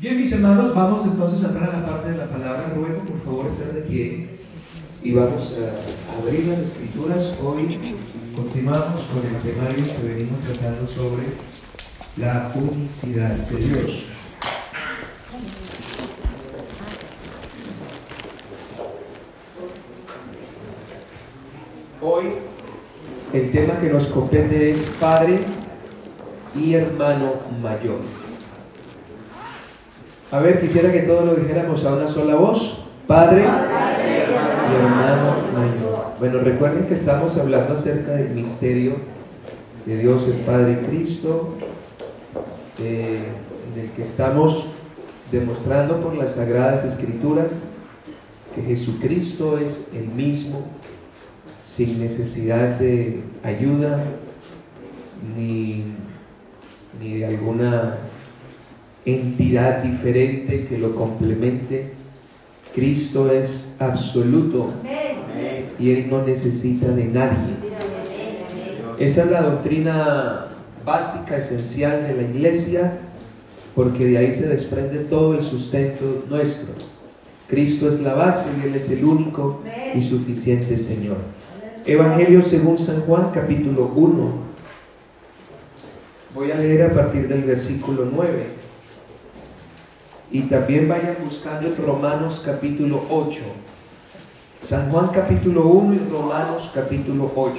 Bien, mis hermanos, vamos entonces a entrar a la parte de la palabra. Ruego, por favor, estar de pie y vamos a abrir las escrituras. Hoy continuamos con el temario que venimos tratando sobre la unicidad de Dios. Hoy el tema que nos compete es Padre y Hermano Mayor. A ver, quisiera que todos lo dijéramos a una sola voz. Padre, y hermano mayor. Bueno, recuerden que estamos hablando acerca del misterio de Dios el Padre Cristo, eh, del que estamos demostrando por las sagradas escrituras que Jesucristo es el mismo, sin necesidad de ayuda ni, ni de alguna entidad diferente que lo complemente. Cristo es absoluto y Él no necesita de nadie. Esa es la doctrina básica, esencial de la iglesia, porque de ahí se desprende todo el sustento nuestro. Cristo es la base y Él es el único y suficiente Señor. Evangelio según San Juan, capítulo 1. Voy a leer a partir del versículo 9. Y también vayan buscando en Romanos capítulo 8. San Juan capítulo 1 y Romanos capítulo 8.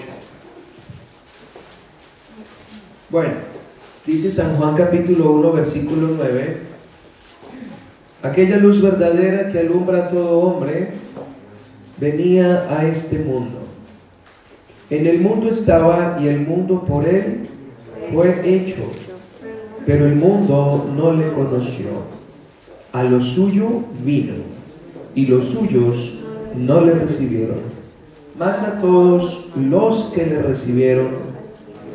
Bueno, dice San Juan capítulo 1 versículo 9. Aquella luz verdadera que alumbra a todo hombre venía a este mundo. En el mundo estaba y el mundo por él fue hecho, pero el mundo no le conoció a lo suyo vino, y los suyos no le recibieron. Mas a todos los que le recibieron,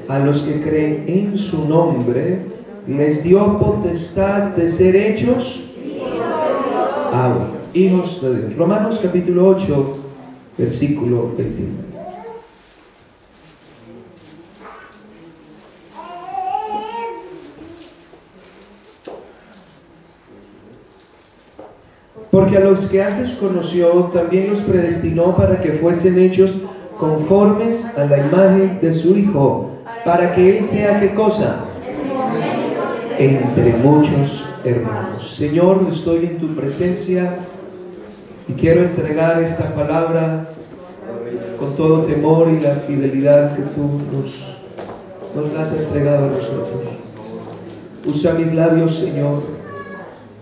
a los que creen en su nombre, les dio potestad de ser hechos hijos de Dios. Romanos capítulo 8, versículo 21. Porque a los que antes conoció, también los predestinó para que fuesen hechos conformes a la imagen de su Hijo, para que Él sea qué cosa? Entre muchos hermanos. Señor, estoy en tu presencia y quiero entregar esta palabra con todo temor y la fidelidad que tú nos, has entregado a nosotros. Usa mis labios, Señor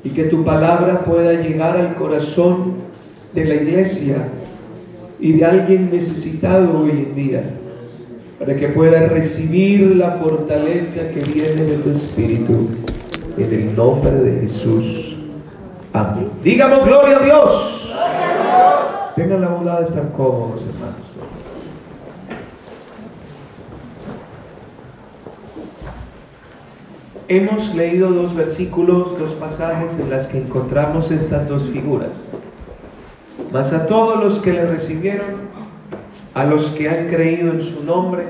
y que tu palabra pueda llegar al corazón de la iglesia y de alguien necesitado hoy en día, para que pueda recibir la fortaleza que viene de tu Espíritu, en el nombre de Jesús. Amén. Digamos gloria a Dios. Tengan la bondad de estar cómodos, hermanos. Hemos leído dos versículos, dos pasajes en las que encontramos estas dos figuras. Mas a todos los que le recibieron, a los que han creído en su nombre,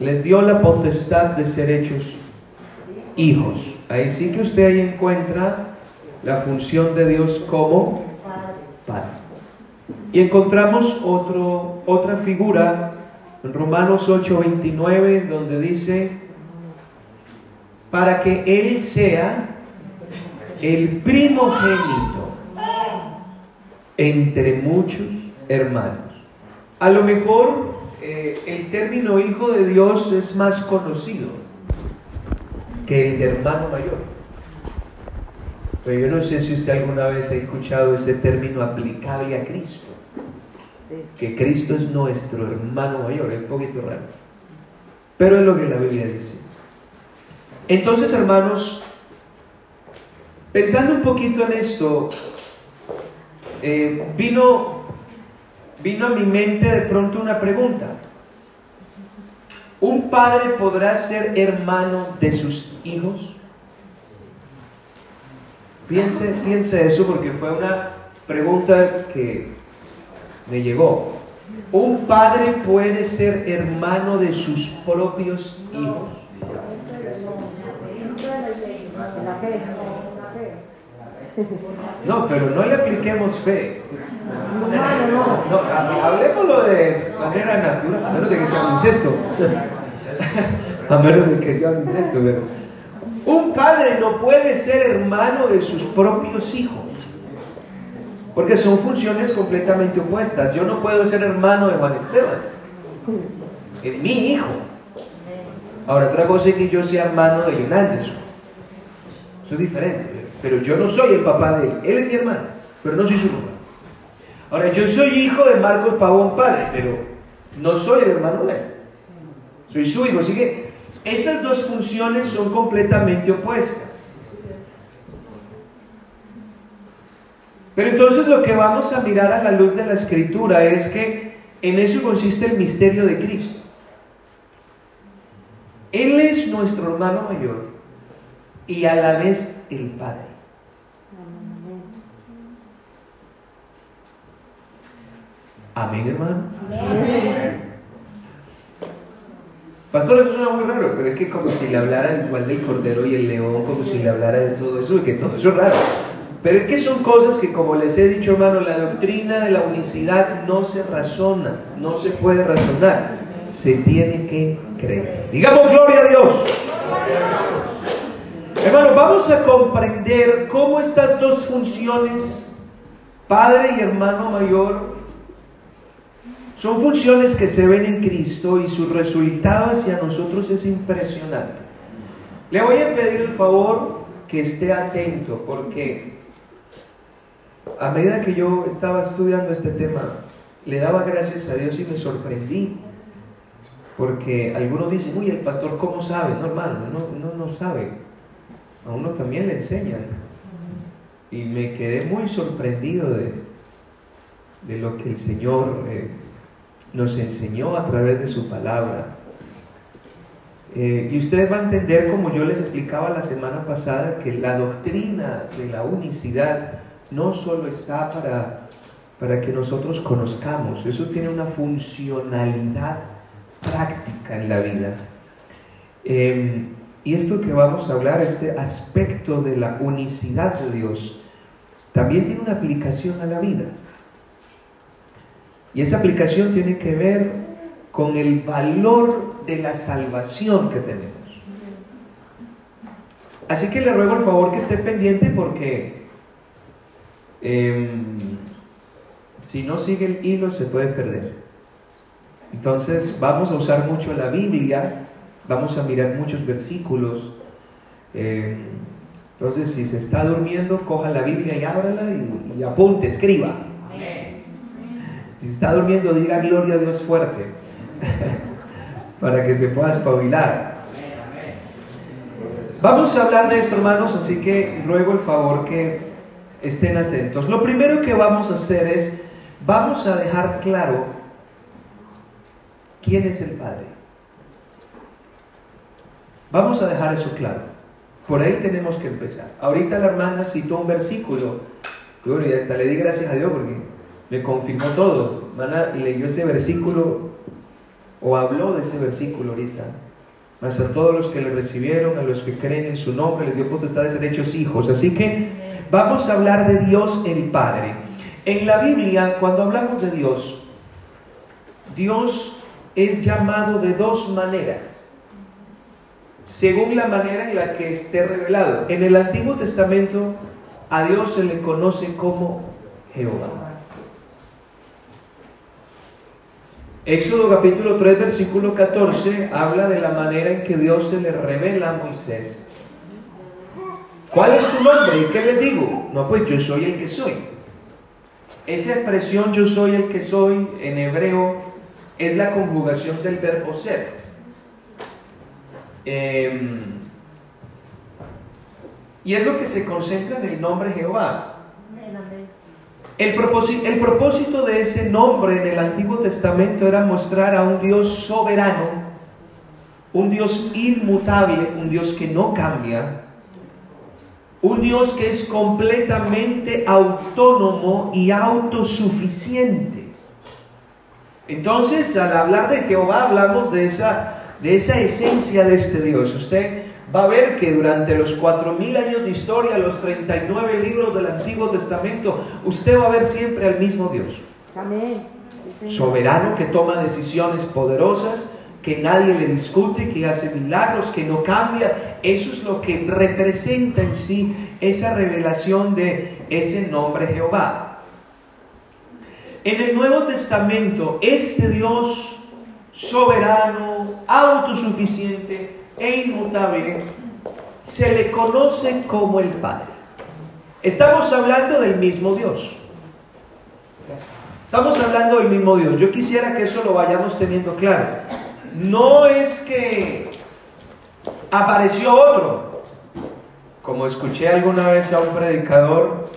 les dio la potestad de ser hechos hijos. Ahí sí que usted ahí encuentra la función de Dios como Padre. Y encontramos otro, otra figura en Romanos 8:29 donde dice, para que Él sea el primogénito entre muchos hermanos. A lo mejor eh, el término hijo de Dios es más conocido que el de hermano mayor. Pero yo no sé si usted alguna vez ha escuchado ese término aplicable a Cristo. Que Cristo es nuestro hermano mayor, es un poquito raro. Pero es lo que la Biblia dice. Entonces, hermanos, pensando un poquito en esto, eh, vino, vino a mi mente de pronto una pregunta. ¿Un padre podrá ser hermano de sus hijos? Piense, piense eso porque fue una pregunta que me llegó. ¿Un padre puede ser hermano de sus propios hijos? No, pero no le apliquemos fe. No, hablemoslo de manera natural, a menos de que sea un incesto. A menos de que sea un incesto, pero. Un padre no puede ser hermano de sus propios hijos. Porque son funciones completamente opuestas. Yo no puedo ser hermano de Juan Esteban. Es mi hijo. Ahora, otra cosa es que yo sea hermano de John Anderson. Es diferente. Pero yo no soy el papá de él. Él es mi hermano, pero no soy su papá. Ahora, yo soy hijo de Marcos Pavón padre, pero no soy el hermano de él. Soy su hijo. Así que esas dos funciones son completamente opuestas. Pero entonces lo que vamos a mirar a la luz de la escritura es que en eso consiste el misterio de Cristo. Él es nuestro hermano mayor y a la vez el Padre. Amén, hermano. Pastor, eso suena muy raro, pero es que como si le hablara igual del cordero y el león, como si le hablara de todo eso, y que todo eso es raro. Pero es que son cosas que, como les he dicho, hermano, la doctrina de la unicidad no se razona, no se puede razonar, se tiene que creer. Digamos gloria a Dios. Hermano, vamos a comprender cómo estas dos funciones, padre y hermano mayor, son funciones que se ven en Cristo y su resultado hacia nosotros es impresionante. Le voy a pedir el favor que esté atento porque a medida que yo estaba estudiando este tema, le daba gracias a Dios y me sorprendí. Porque algunos dicen, uy, el pastor, ¿cómo sabe? No, hermano, no, no, sabe. A uno también le enseñan. Y me quedé muy sorprendido de, de lo que el Señor eh, nos enseñó a través de su palabra. Eh, y ustedes van a entender, como yo les explicaba la semana pasada, que la doctrina de la unicidad no solo está para, para que nosotros conozcamos, eso tiene una funcionalidad práctica en la vida. Em, y esto que vamos a hablar, este aspecto de la unicidad de Dios, también tiene una aplicación a la vida. Y esa aplicación tiene que ver con el valor de la salvación que tenemos. Así que le ruego el favor que esté pendiente porque em, si no sigue el hilo se puede perder. Entonces vamos a usar mucho la Biblia, vamos a mirar muchos versículos. Em, entonces si se está durmiendo, coja la Biblia y ábrala y, y apunte, escriba. Si está durmiendo, diga gloria a Dios fuerte. para que se pueda espabilar. Vamos a hablar de esto, hermanos, así que ruego el favor que estén atentos. Lo primero que vamos a hacer es, vamos a dejar claro quién es el Padre. Vamos a dejar eso claro. Por ahí tenemos que empezar. Ahorita la hermana citó un versículo. Gloria, hasta le di gracias a Dios porque me confirmó todo. y leyó ese versículo o habló de ese versículo ahorita. Mas a todos los que le recibieron, a los que creen en su nombre, les dio potestad de ser hechos hijos. Así que vamos a hablar de Dios el Padre. En la Biblia, cuando hablamos de Dios, Dios es llamado de dos maneras, según la manera en la que esté revelado. En el Antiguo Testamento, a Dios se le conoce como Jehová. Éxodo capítulo 3, versículo 14 habla de la manera en que Dios se le revela a Moisés. ¿Cuál es tu nombre? ¿Y qué le digo? No, pues yo soy el que soy. Esa expresión yo soy el que soy en hebreo es la conjugación del verbo ser. Em, y es lo que se concentra en el nombre Jehová. El propósito, de ese nombre en el Antiguo Testamento era mostrar a un Dios soberano, un Dios inmutable, un Dios que no cambia, un Dios que es completamente autónomo y autosuficiente. Entonces, al hablar de Jehová, hablamos de esa, de esa esencia de este Dios. Usted va a ver que durante los cuatro mil años de historia, los 39 libros del Antiguo Testamento, usted va a ver siempre al mismo Dios. Soberano que toma decisiones poderosas, que nadie le discute, que hace milagros, que no cambia. Eso es lo que representa en sí esa revelación de ese nombre Jehová. En el Nuevo Testamento, este Dios soberano, autosuficiente e inmutable, se le conoce como el Padre. Estamos hablando del mismo Dios. Estamos hablando del mismo Dios. Yo quisiera que eso lo vayamos teniendo claro. No es que apareció otro. Como escuché alguna vez a un predicador,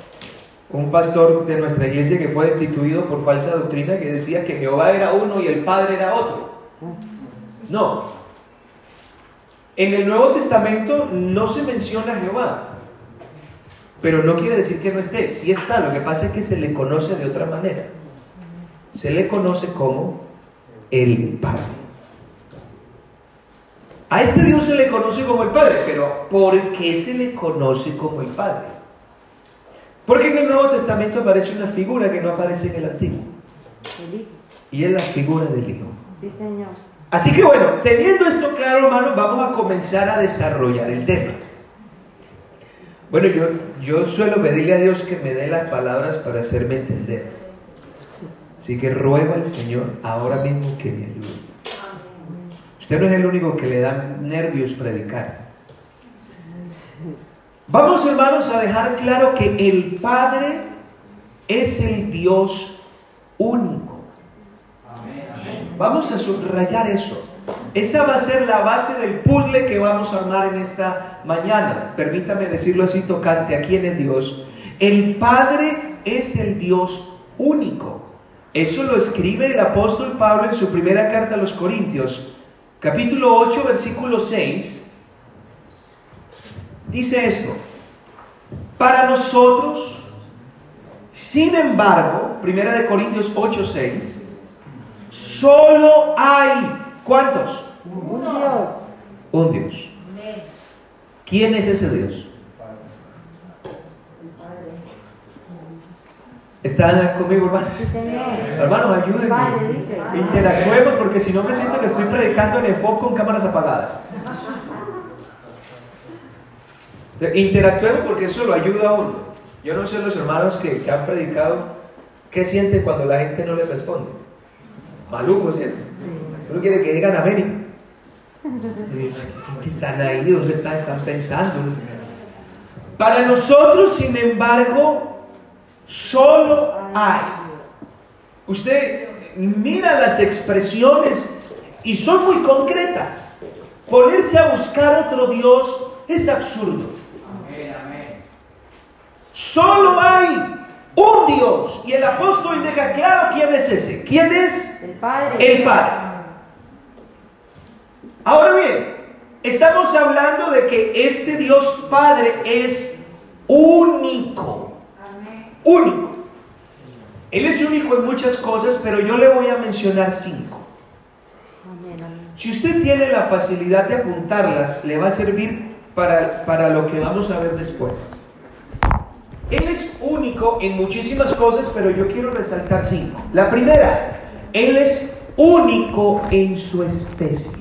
un pastor de nuestra iglesia que fue destituido por falsa doctrina, que decía que Jehová era uno y el Padre era otro. No. En el Nuevo Testamento no se menciona Jehová, pero no quiere decir que no esté. Sí está, lo que pasa es que se le conoce de otra manera. Se le conoce como el Padre. A este Dios se le conoce como el Padre, pero ¿por qué se le conoce como el Padre? Porque en el Nuevo Testamento aparece una figura que no aparece en el Antiguo. Y es la figura del Hijo. Sí, Señor. Así que bueno, teniendo esto claro, hermano, vamos a comenzar a desarrollar el tema. Bueno, yo, yo suelo pedirle a Dios que me dé las palabras para hacerme entender. Así que ruego al Señor ahora mismo que me ayude. Usted no es el único que le da nervios predicar. Vamos hermanos a dejar claro que el Padre es el Dios único. Vamos a subrayar eso. Esa va a ser la base del puzzle que vamos a armar en esta mañana. Permítame decirlo así tocante a quién es Dios. El Padre es el Dios único. Eso lo escribe el apóstol Pablo en su primera carta a los Corintios, capítulo 8, versículo 6. Dice esto, para nosotros, sin embargo, primera de Corintios 8, 6, Solo hay, ¿cuántos? Un Dios. Un Dios. ¿Quién es ese Dios? ¿Están conmigo, hermanos? Hermanos, ayúdenme. Interactuemos porque si no me siento que estoy predicando en el foco con cámaras apagadas. Interactuemos porque eso lo ayuda a uno. Yo no sé los hermanos que, que han predicado, ¿qué sienten cuando la gente no le responde? maluco, ¿cierto? Uno quiere que digan amén. ¿Qué están ahí? ¿Dónde están? Están pensando. Para nosotros, sin embargo, solo hay. Usted mira las expresiones y son muy concretas. Ponerse a buscar otro Dios es absurdo. Solo hay un Dios. Y el apóstol deja claro quién es ese. ¿Quién es? El Padre. El Padre. Ahora bien, estamos hablando de que este Dios Padre es único. Único. Él es único en muchas cosas, pero yo le voy a mencionar cinco. Si usted tiene la facilidad de apuntarlas, le va a servir para, para lo que vamos a ver después. Él es único en muchísimas cosas, pero yo quiero resaltar cinco. La primera, Él es único en su especie.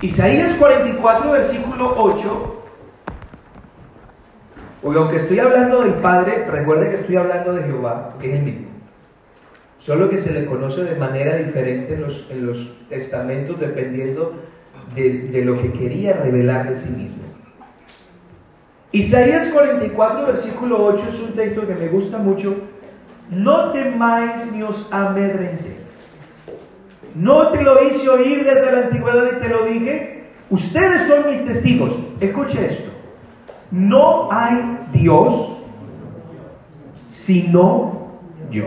Isaías 44, versículo 8. O aunque estoy hablando del Padre, recuerde que estoy hablando de Jehová, que es el mismo. Solo que se le conoce de manera diferente en los, en los testamentos dependiendo de, de lo que quería revelar de sí mismo. Isaías 44, versículo 8 es un texto que me gusta mucho. No temáis ni os amedrentéis. No te lo hice oír desde la antigüedad y te lo dije. Ustedes son mis testigos. Escuche esto. No hay Dios sino yo.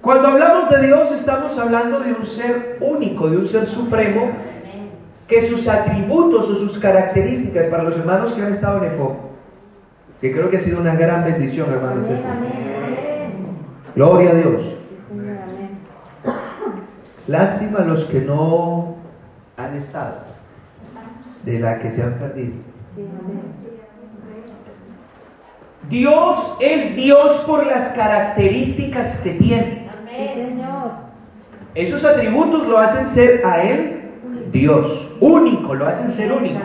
Cuando hablamos de Dios estamos hablando de un ser único, de un ser supremo que sus atributos o sus características para los hermanos que han estado en foco, que creo que ha sido una gran bendición, hermanos. Gloria a Dios. Lástima los que no han estado, de la que se han perdido. Dios es Dios por las características que tiene. Esos atributos lo hacen ser a Él Dios, único, lo hacen ser único.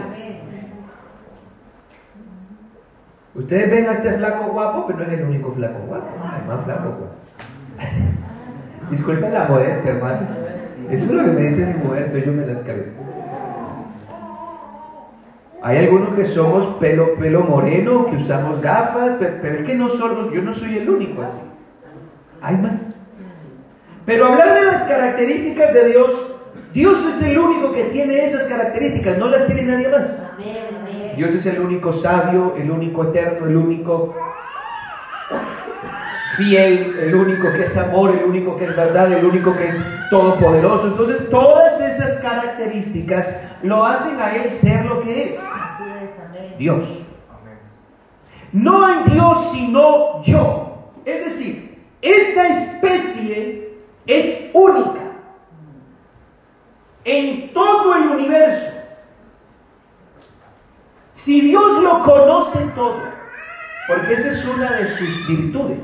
Ustedes ven a este flaco guapo, pero no es el único flaco guapo, hay más flaco guapo. Disculpen la modestia, hermano. Eso es lo que me dice mi mujer, pero yo me las cargo. Hay algunos que somos pelo, pelo moreno, que usamos gafas, pero, pero es que no somos, yo no soy el único así. Hay más. Pero hablar de las características de Dios, Dios es el único que tiene esas características, no las tiene nadie más. Dios es el único sabio, el único eterno, el único fiel, el único que es amor, el único que es verdad, el único que es todopoderoso. Entonces todas esas características lo hacen a Él ser lo que es. Dios. No hay Dios sino yo. Es decir, esa especie es única en todo el universo. Si Dios lo conoce todo, porque esa es una de sus virtudes,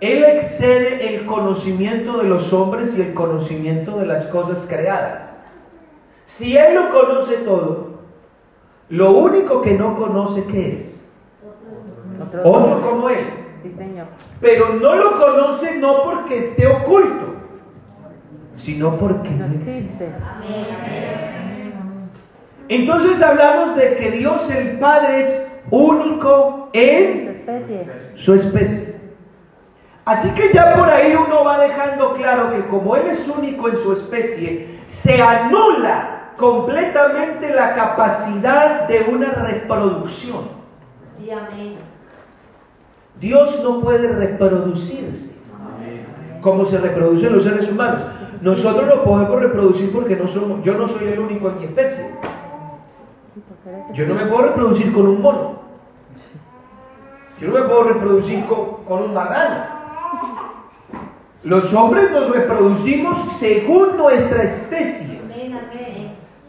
Él excede el conocimiento de los hombres y el conocimiento de las cosas creadas. Si Él lo conoce todo, lo único que no conoce qué es. Otro como Él. Pero no lo conoce no porque esté oculto, sino porque no existe. Entonces hablamos de que Dios el Padre es único en su especie. Así que ya por ahí uno va dejando claro que como Él es único en su especie, se anula completamente la capacidad de una reproducción. Dios no puede reproducirse como se reproducen los seres humanos. Nosotros lo podemos reproducir porque no somos, yo no soy el único en mi especie. Yo no me puedo reproducir con un mono. Yo no me puedo reproducir con, un marrano. Los hombres nos reproducimos según nuestra especie.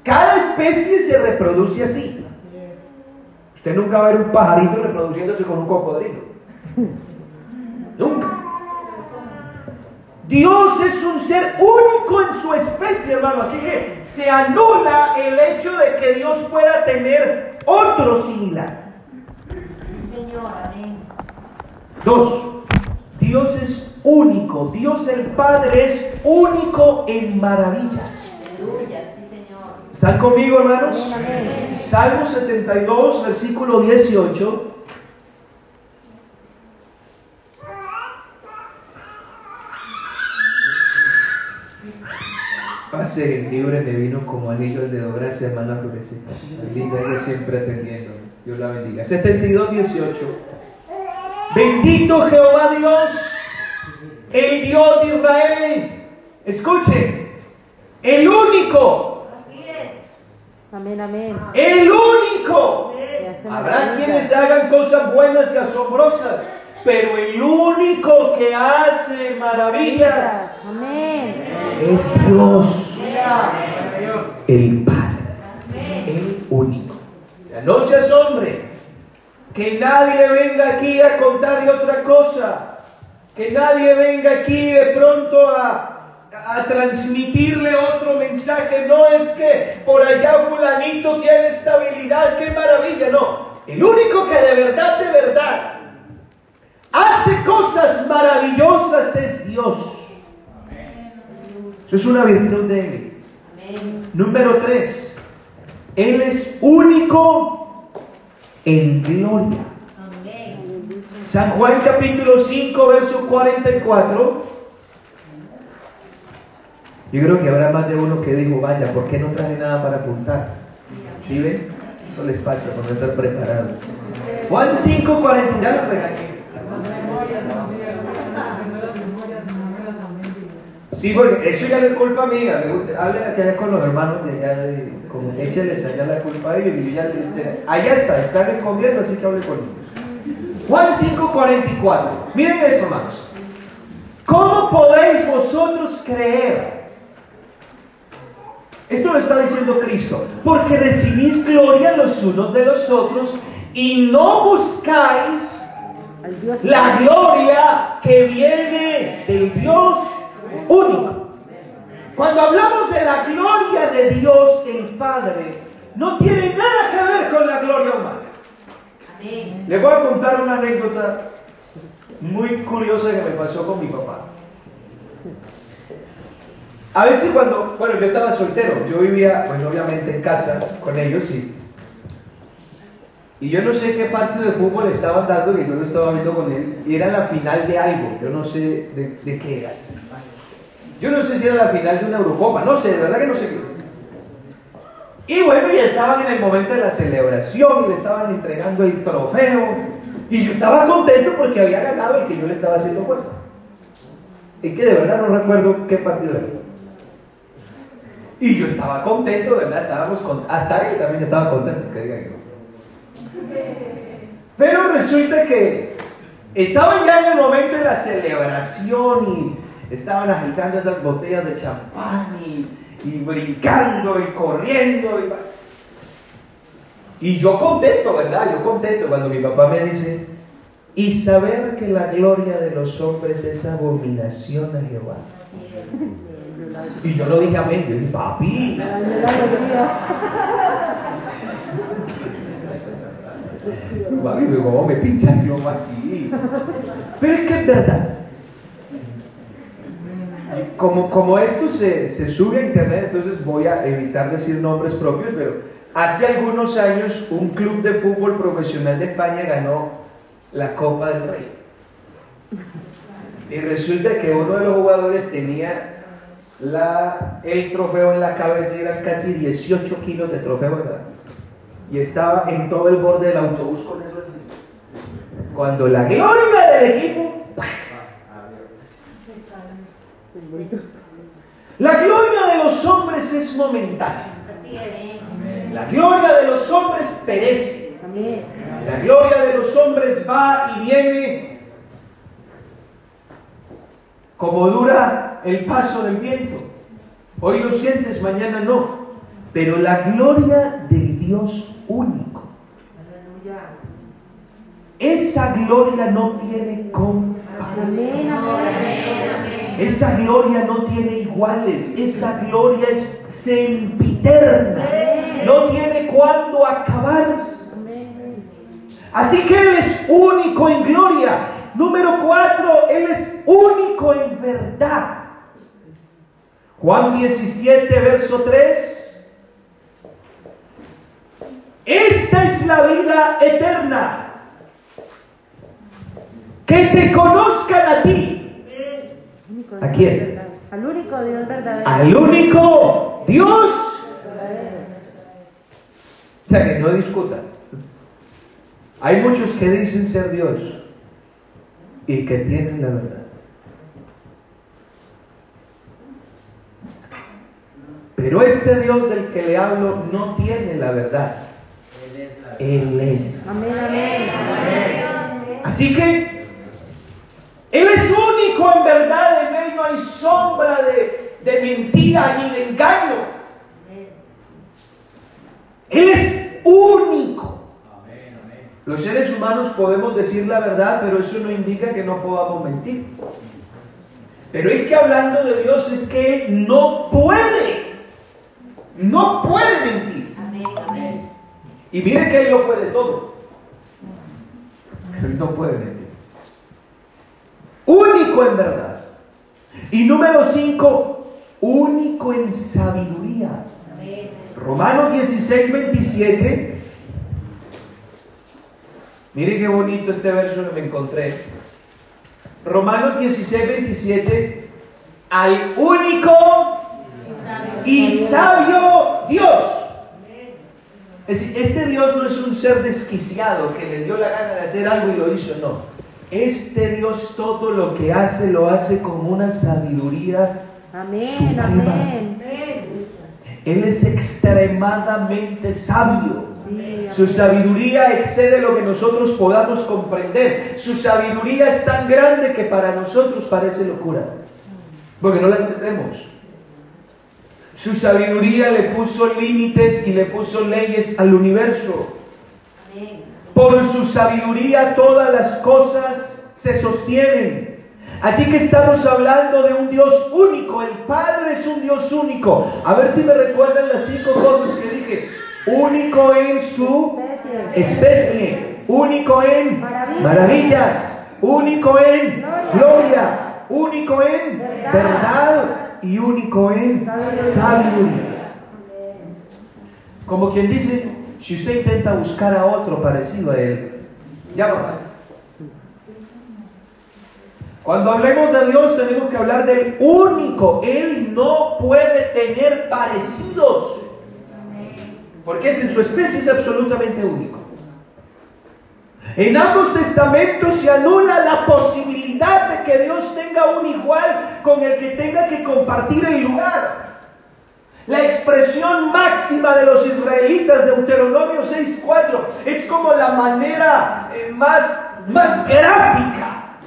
Cada especie se reproduce así. Usted nunca va a ver un pajarito reproduciéndose con un cocodrilo. Dios es un ser único en su especie, hermano. Así que se anula el hecho de que Dios pueda tener otro similar. Señor, amén. Dos, Dios es único. Dios el Padre es único en maravillas. Aleluya, sí, Señor. ¿Están conmigo, hermanos? Amén. Salmo 72, versículo 18. Pase libre me vino como anillo de dedo. Gracias, hermana Florecita. Linda, ella siempre atendiendo. Dios la bendiga. 72, 18. Bendito Jehová Dios, el Dios de Israel. Escuche, el único. Amén, amén. El único. Habrá quienes hagan cosas buenas y asombrosas, pero el único que hace maravillas es Dios el Padre, el único. No se asombre que nadie venga aquí a contarle otra cosa, que nadie venga aquí de pronto a, a transmitirle otro mensaje. No es que por allá fulanito tiene estabilidad, qué maravilla, no. El único que de verdad, de verdad, hace cosas maravillosas es Dios. Eso es una virtud de Él. Número tres, Él es único en gloria. San Juan capítulo 5, verso 44. Yo creo que habrá más de uno que dijo, vaya, ¿por qué no traje nada para apuntar? ¿Sí ven? Eso les pasa por no estar preparados. Juan 5, 40, ya lo regañé. Sí, porque eso ya no es culpa mía. Hable allá con los hermanos de allá, de, como écheles allá la culpa a ellos. Ya, allá está, están escondiendo, así que hable con ellos. Juan 5:44. Miren esto, hermanos. ¿Cómo podéis vosotros creer Esto lo está diciendo Cristo. Porque recibís gloria los unos de los otros y no buscáis la gloria que viene del Dios único. Cuando hablamos de la gloria de Dios el Padre, no tiene nada que ver con la gloria humana. Le voy a contar una anécdota muy curiosa que me pasó con mi papá. A veces cuando, bueno, yo estaba soltero, yo vivía, pues obviamente en casa con ellos y, y yo no sé qué partido de fútbol estaban dando y yo lo estaba viendo con él y era la final de algo, yo no sé de, de qué era. Yo no sé si era la final de una Eurocopa, no sé, de verdad que no sé qué. Y bueno, ya estaban en el momento de la celebración y le estaban entregando el trofeo. Y yo estaba contento porque había ganado el que yo le estaba haciendo fuerza. Y que de verdad no recuerdo qué partido era. Y yo estaba contento, ¿verdad? Estábamos con... Hasta él también estaba contento, que diga yo. Pero resulta que estaban ya en el momento de la celebración y estaban agitando esas botellas de champán y y brincando y corriendo. Y, y yo contento, ¿verdad? Yo contento cuando mi papá me dice, y saber que la gloria de los hombres es abominación a Jehová. Y yo lo dije amén, yo dije, papi. ¿Cómo me así? Pero es que es verdad como, como esto se, se, sube a internet, entonces voy a evitar decir nombres propios, pero hace algunos años un club de fútbol profesional de España ganó la Copa del Rey. Y resulta que uno de los jugadores tenía la, el trofeo en la cabeza y eran casi 18 kilos de trofeo, ¿verdad? Y estaba en todo el borde del autobús con eso así. Cuando la gloria del equipo la gloria de los hombres es momentánea. La gloria de los hombres perece. La gloria de los hombres va y viene como dura el paso del viento. Hoy lo sientes, mañana no. Pero la gloria del Dios único. Esa gloria no tiene comparación. Esa gloria no tiene iguales, esa gloria es sempiterna, no tiene cuándo acabarse. Así que Él es único en gloria. Número cuatro, Él es único en verdad. Juan 17, verso 3. Esta es la vida eterna. Que te conozcan a ti ¿A quién? Al único Dios verdadero. Al único Dios. O sea que no discutan. Hay muchos que dicen ser Dios y que tienen la verdad. Pero este Dios del que le hablo no tiene la verdad. Él es. Amén, amén. Así que él es único en verdad, en Él no hay sombra de, de mentira ni de engaño. Él es único. Los seres humanos podemos decir la verdad, pero eso no indica que no podamos mentir. Pero es que hablando de Dios es que Él no puede, no puede mentir. Y mire que Él lo puede todo. Él no puede único en verdad. Y número 5, único en sabiduría. Romanos 16, 27. Miren qué bonito este verso que me encontré. Romanos 16, 27. Al único y sabio Dios. Es decir, este Dios no es un ser desquiciado que le dio la gana de hacer algo y lo hizo, no. Este Dios todo lo que hace lo hace con una sabiduría amén, Amén. Él es extremadamente sabio. Su sabiduría excede lo que nosotros podamos comprender. Su sabiduría es tan grande que para nosotros parece locura. Porque no la entendemos. Su sabiduría le puso límites y le puso leyes al universo. Por su sabiduría todas las cosas se sostienen. Así que estamos hablando de un Dios único. El Padre es un Dios único. A ver si me recuerdan las cinco cosas que dije. Único en su especie. Único en maravillas. Único en gloria. Único en verdad y único en sabiduría. Como quien dice, si usted intenta buscar a otro parecido a él, ya va Cuando hablemos de Dios tenemos que hablar del único. Él no puede tener parecidos. Porque es en su especie es absolutamente único. En ambos testamentos se anula la posibilidad de que Dios tenga un igual con el que tenga que compartir el lugar. La expresión máxima de los israelitas de Deuteronomio 6.4 es como la manera eh, más, más gráfica.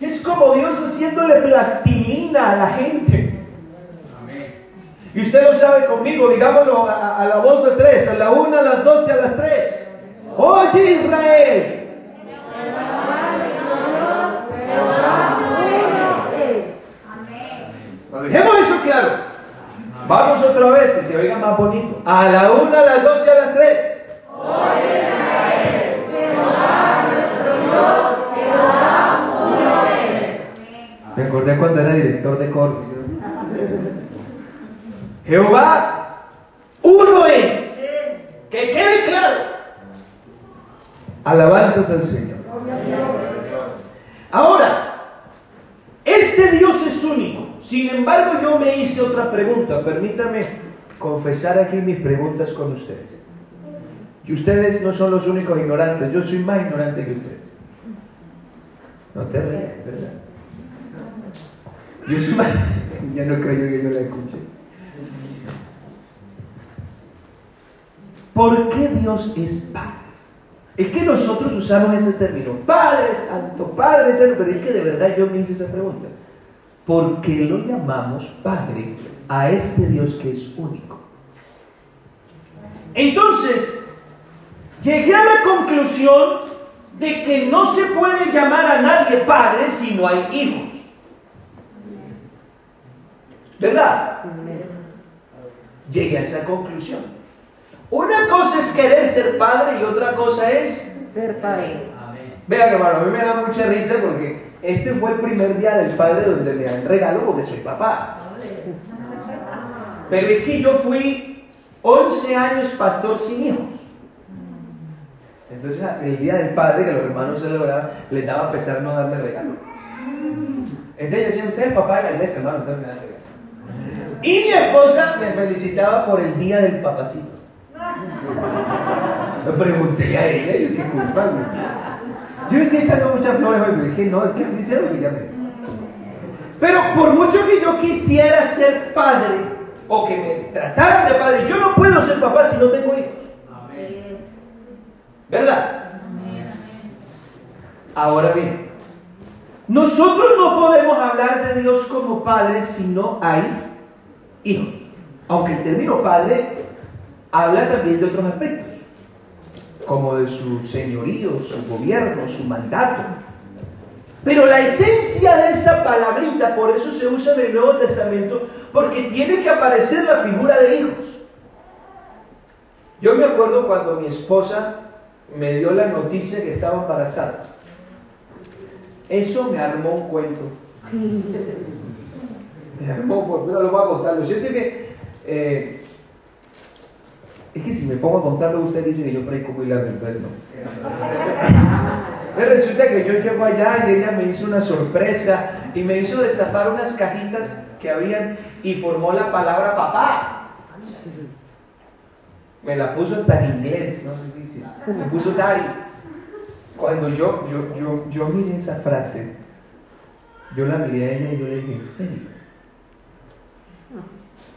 Es como Dios haciéndole plastilina a la gente. Y usted lo sabe conmigo, digámoslo a, a la voz de tres, a la una, a las doce, a las tres. Oye Israel, Dejemos eso claro. Vamos otra vez, que se oiga más bonito. A la una, a las doce, a las tres. Me acordé cuando era director de coro. Jehová, uno es. Que quede claro. Alabanzas al Señor. Ahora, este Dios es único. Sin embargo, yo me hice otra pregunta. Permítame confesar aquí mis preguntas con ustedes. Y ustedes no son los únicos ignorantes. Yo soy más ignorante que ustedes. No te ríes, ¿verdad? Yo soy más... ya no creo que yo la escuche. ¿Por qué Dios es Padre? Es que nosotros usamos ese término, Padre Santo, Padre Eterno, pero es que de verdad yo me hice esa pregunta. ¿Por qué lo llamamos Padre a este Dios que es único? Entonces, llegué a la conclusión de que no se puede llamar a nadie Padre si no hay hijos. ¿Verdad? Llegué a esa conclusión. Una cosa es querer ser padre y otra cosa es ser padre. Vean, hermano, a mí me da mucha risa porque este fue el primer día del padre donde me dan regalo porque soy papá. Pero es que yo fui 11 años pastor sin hijos. Entonces, el día del padre, que los hermanos celebraban, les daba pesar no darme regalo. Entonces yo decía, usted es papá de la iglesia, hermano, entonces me dan regalo. Y mi esposa me felicitaba por el día del papacito. Le pregunté a ella, yo qué culpa, yo estoy echando muchas flores hoy, me dije, no, es que dice lo que ya me Pero por mucho que yo quisiera ser padre, o que me trataran de padre, yo no puedo ser papá si no tengo hijos. ¿Verdad? Ahora bien, nosotros no podemos hablar de Dios como padre si no hay hijos. Aunque el término padre habla también de otros aspectos como de su señorío, su gobierno, su mandato. Pero la esencia de esa palabrita, por eso se usa en el Nuevo Testamento, porque tiene que aparecer la figura de hijos. Yo me acuerdo cuando mi esposa me dio la noticia que estaba embarazada. Eso me armó un cuento. Me armó, no lo voy a contar. Lo cierto es que eh, es que si me pongo a contarlo, usted dice que yo predico muy largo, entonces no. Pero resulta que yo llego allá y ella me hizo una sorpresa y me hizo destapar unas cajitas que habían y formó la palabra papá. Me la puso hasta en inglés, no sé dice. Me puso daddy. Cuando yo, yo, yo, yo miré esa frase, yo la miré a ella y yo le dije, ¿en serio?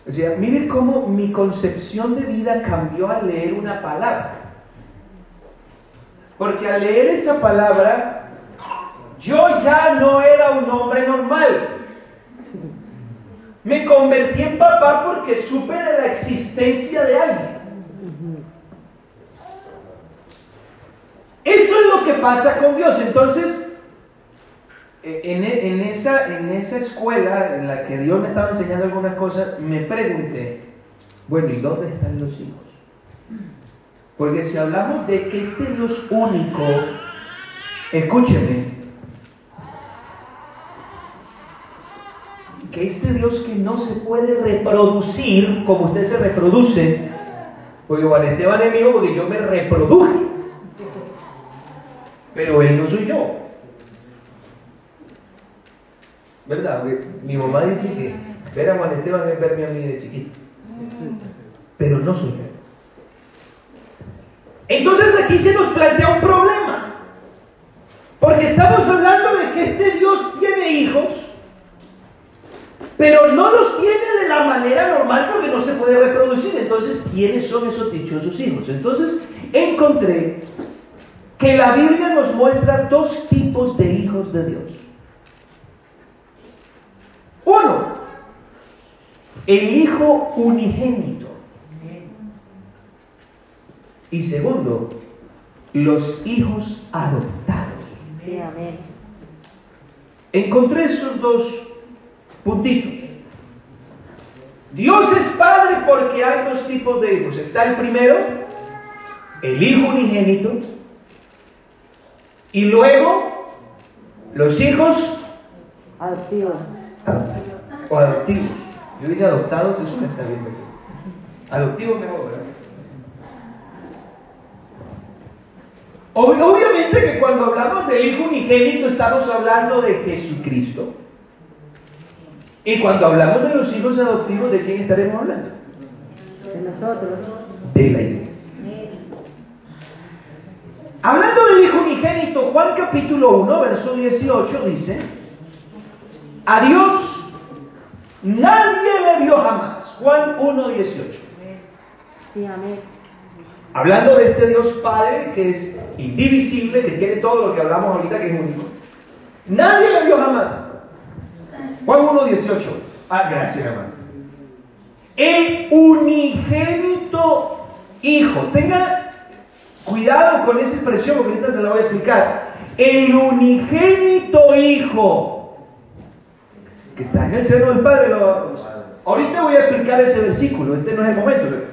O sea, miren cómo mi concepción de vida cambió al leer una palabra. Porque al leer esa palabra, yo ya no era un hombre normal. Me convertí en papá porque supe de la existencia de alguien. Eso es lo que pasa con Dios. Entonces, e, en, esa, escuela en la que Dios me estaba enseñando algunas cosas, me pregunté, bueno, ¿y dónde están los hijos? Porque si hablamos de que este Dios único, escúcheme, que este Dios que no se puede reproducir como usted se reproduce, porque Juan Esteban es mío porque yo me reproduje, pero él no soy yo. ¿Verdad? mi mamá dice que ver a Juan Esteban es verme a mí de chiquito, pero no soy yo. Entonces aquí se nos plantea un problema. Porque estamos hablando de que este Dios tiene hijos, pero no los tiene de la manera normal porque no se puede reproducir. Entonces, ¿quiénes son esos dichosos hijos? Entonces, encontré que la Biblia nos muestra dos tipos de hijos de Dios. Uno, el hijo unigénito. Y segundo, los hijos adoptados. Encontré esos dos puntitos. Dios es padre porque hay dos tipos de hijos. Está el primero, el hijo unigénito, y luego los hijos adoptivos. O adoptivos. Yo dije adoptados, eso me está bien. Adoptivos mejor, ¿verdad? Obviamente que cuando hablamos del Hijo unigénito estamos hablando de Jesucristo. Y cuando hablamos de los hijos adoptivos, ¿de quién estaremos hablando? De nosotros. De la iglesia. Hablando del Hijo unigénito, Juan capítulo 1, verso 18 dice, a Dios nadie le vio jamás. Juan 1, 18. Sí, amén. Hablando de este Dios Padre que es indivisible, que tiene todo lo que hablamos ahorita, que es único. Nadie le vio jamás. Juan 1.18. Ah, gracias, hermano. El unigénito Hijo. Tenga cuidado con esa expresión, porque ahorita se la voy a explicar. El unigénito Hijo, que está en el seno del Padre. Ahorita voy a explicar ese versículo, este no es el momento.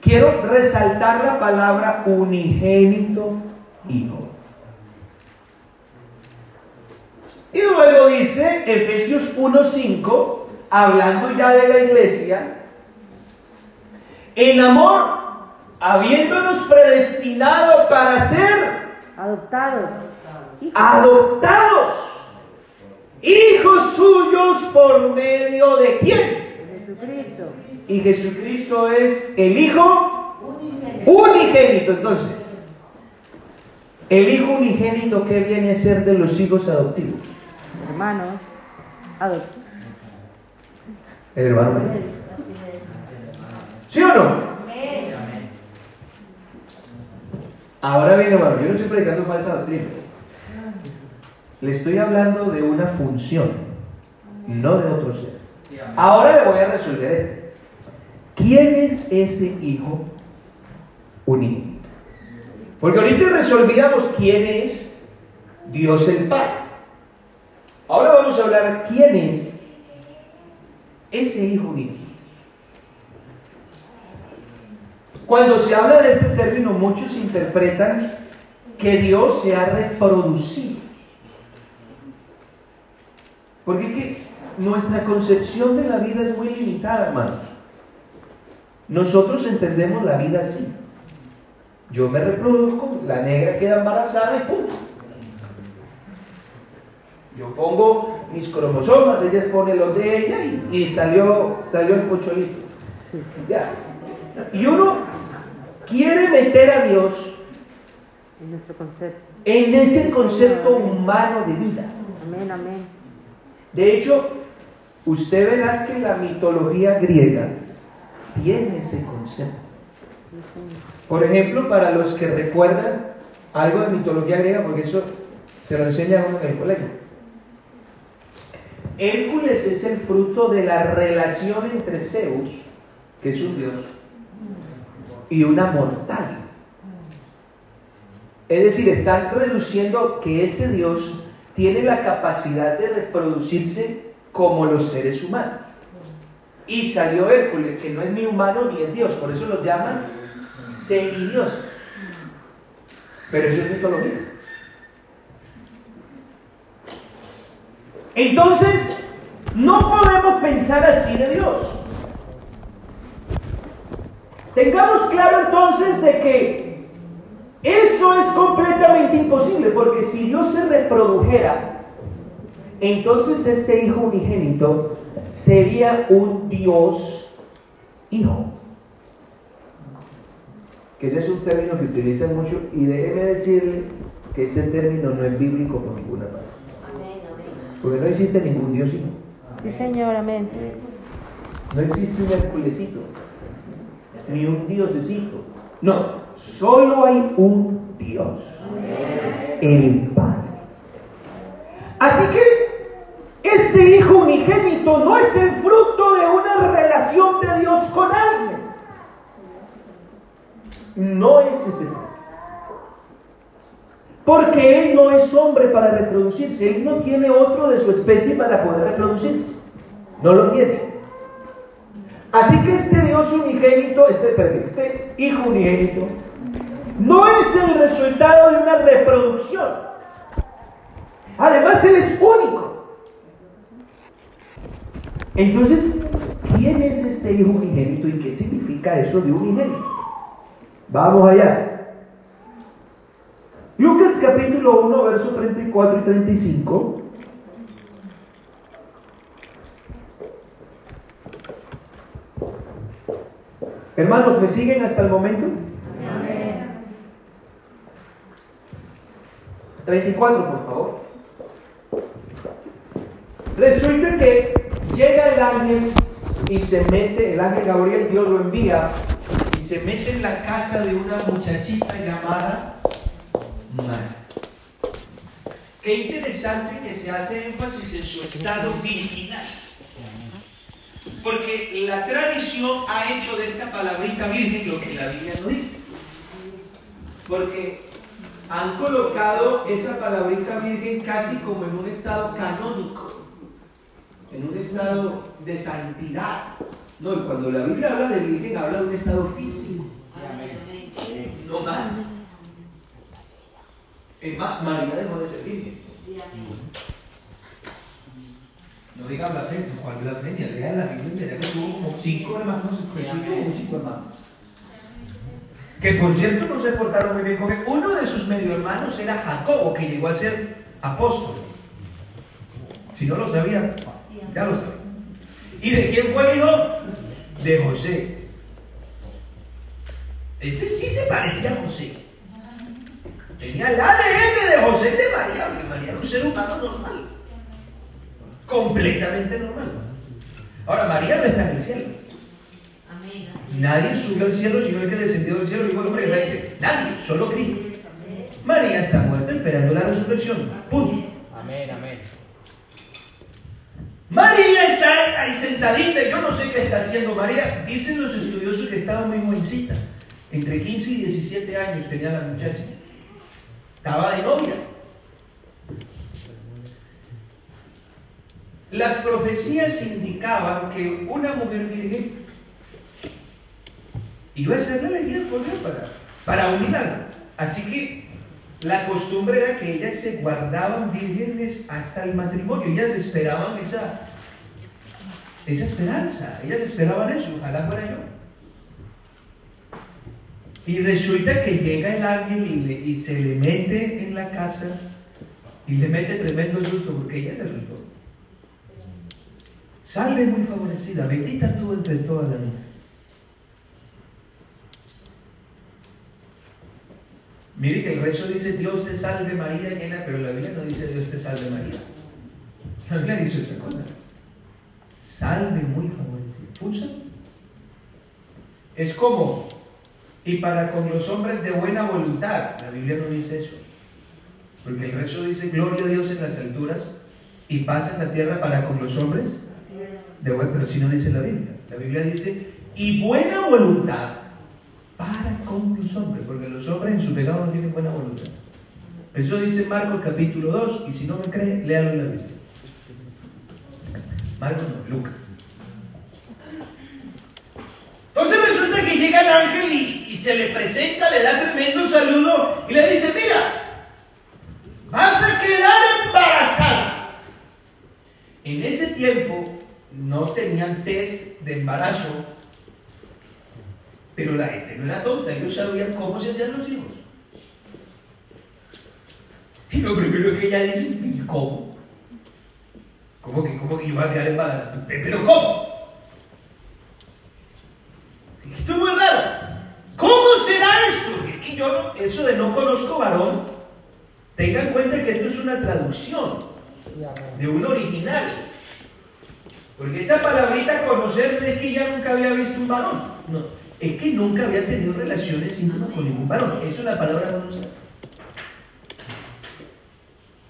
Quiero resaltar la palabra unigénito hijo. Y luego dice Efesios 1.5, hablando ya de la iglesia, en amor, habiéndonos predestinado para ser adoptados, adoptados, hijos suyos por medio de quién? Jesucristo y Jesucristo es el Hijo unigénito. Entonces, el Hijo unigénito que viene a ser de los hijos adoptivos. Hermanos, adoptivos. El hermano. ¿Sí o no? Ahora bien, hermano, yo no estoy predicando falsa doctrina. Le estoy hablando de una función, no de otro ser. Ahora le voy a resolver esto. ¿Quién es ese hijo unido? Porque ahorita resolvíamos quién es Dios el Padre. Ahora vamos a hablar quién es ese hijo unido. Cuando se habla de este término, muchos interpretan que Dios se ha reproducido. Porque es que nuestra concepción de la vida es muy limitada, hermanos. Nosotros entendemos la vida así. Yo me reproduzco, la negra queda embarazada y punto. Yo pongo mis cromosomas, ella pone los de ella y, salió, salió el pocholito. Ya. Y uno quiere meter a Dios en ese concepto humano de vida. Amén, amén. De hecho, usted verá que la mitología griega tiene ese concepto. Por ejemplo, para los que recuerdan algo de mitología griega, porque eso se lo enseña en el colegio. Hércules es el fruto de la relación entre Zeus, que es un dios, y una mortal. Es decir, están reduciendo que ese dios tiene la capacidad de reproducirse como los seres humanos. Y salió Hércules, que no es ni humano ni es Dios, por eso lo llaman semidioses. Pero eso es mitología. Entonces, no podemos pensar así de Dios. Tengamos claro entonces de que eso es completamente imposible, porque si Dios se reprodujera, entonces este hijo unigénito sería un Dios hijo. Que ese es un término que utilizan mucho y déjeme decirle que ese término no es bíblico por ninguna parte. Porque no existe ningún Dios hijo. Sí, Señor, amén. No existe un Herculesito, ni un Diosecito. No, solo hay un Dios, el Padre. Así que este Hijo unigénito no es el fruto de una relación de Dios con alguien. No es ese. Porque Él no es hombre para reproducirse. Él no tiene otro de su especie para poder reproducirse. No lo tiene. Así que este Dios unigénito, este, este Hijo unigénito, no es el resultado de una reproducción. Además, Él es único. Entonces, ¿quién es este Hijo unigénito y qué significa eso de unigénito? Vamos allá. Lucas capítulo 1, versos 34 y 35. Hermanos, ¿me siguen hasta el momento? 34, por favor. Resulta que llega el ángel y se mete, el ángel Gabriel, Dios lo envía, y se mete en la casa de una muchachita llamada María. Qué interesante que se hace énfasis en su estado virginal. Porque la tradición ha hecho de esta palabrita virgen lo que la Biblia no dice. Porque han colocado esa palabrita virgen casi como en un estado canónico, en un estado de santidad. No, y cuando la Biblia habla de virgen, habla de un estado físico. No más. Es más, María dejó de ser virgen. No diga blasfemia, ¿cuál blasfemia? Lea la Biblia, que tuvo como cinco hermanos, Jesús tuvo como cinco hermanos. Que por cierto no se portaron muy bien con él. Uno de sus medio hermanos era Jacobo, que llegó a ser apóstol. Si no lo sabía, ya lo sabía. ¿Y de quién fue hijo? De José. Ese sí se parecía a José. Tenía el ADN de José de María, porque María era un ser humano normal. Completamente normal. Ahora, María no está en el cielo. Nadie subió al cielo sino el que descendió del cielo. El hombre, dice, nadie, solo Cristo. María está muerta esperando la resurrección. Punto. Amén, amén. María está ahí sentadita, yo no sé qué está haciendo María. Dicen los estudiosos que estaba muy jovencita. Entre 15 y 17 años tenía la muchacha. Estaba de novia. Las profecías indicaban que una mujer virgen iba a ser elegida por Dios para, para un. Así que la costumbre era que ellas se guardaban vírgenes hasta el matrimonio. Ellas esperaban esa, esa esperanza. Ellas esperaban eso. Ojalá fuera yo. Y resulta que llega el ángel y, le- y se le mete en la casa y le mete tremendo susto porque ella se asustó. Salve muy favorecida, bendita tú entre todas las mujeres. Mire que el rezo dice Dios te salve María llena, pero la Biblia no dice Dios te salve María. La Biblia dice otra cosa. Salve muy favorecida. Pulsa. Es como, y para con los hombres de buena voluntad. La Biblia no dice eso. Porque el rezo dice gloria a Dios en las alturas y paz en la tierra para con los hombres de buen, pero si no dice la Biblia. La Biblia dice, y buena voluntad para con los hombres, porque los hombres en su pecado no tienen buena voluntad. Eso dice Marcos capítulo 2, y si no me cree, léalo en la Biblia. Marcos no, Lucas. Entonces resulta que llega el ángel y, y se le presenta, le da tremendo saludo y le dice, mira, vas a quedar embarazada. En ese tiempo no tenían test de embarazo, pero la gente no era tonta, ellos sabían cómo se hacían los hijos. Y lo primero que ella dice, ¿y ¿cómo? ¿Cómo que, cómo que yo voy a quedar? ¿Pero cómo? Esto es muy raro. ¿Cómo será esto? Es que yo no, eso de no conozco varón, tengan en cuenta que esto es una traducción de un original. Porque esa palabrita conocer no es que ella nunca había visto un varón. No, es que nunca había tenido relaciones íntimas con ningún varón. Es una palabra conocer.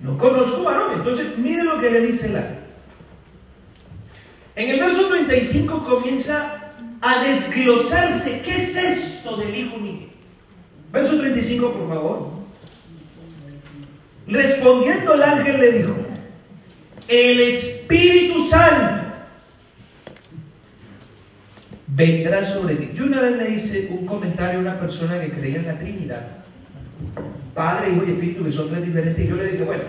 No conozco varón. Entonces, miren lo que le dice la. En el verso 35 comienza a desglosarse qué es esto del Hijo unigénito. Verso 35, por favor. Respondiendo el ángel le dijo, el Espíritu Santo vendrá sobre ti. Yo una vez le hice un comentario a una persona que creía en la Trinidad, Padre, Hijo y Espíritu, que son tres diferentes, y yo le dije, bueno,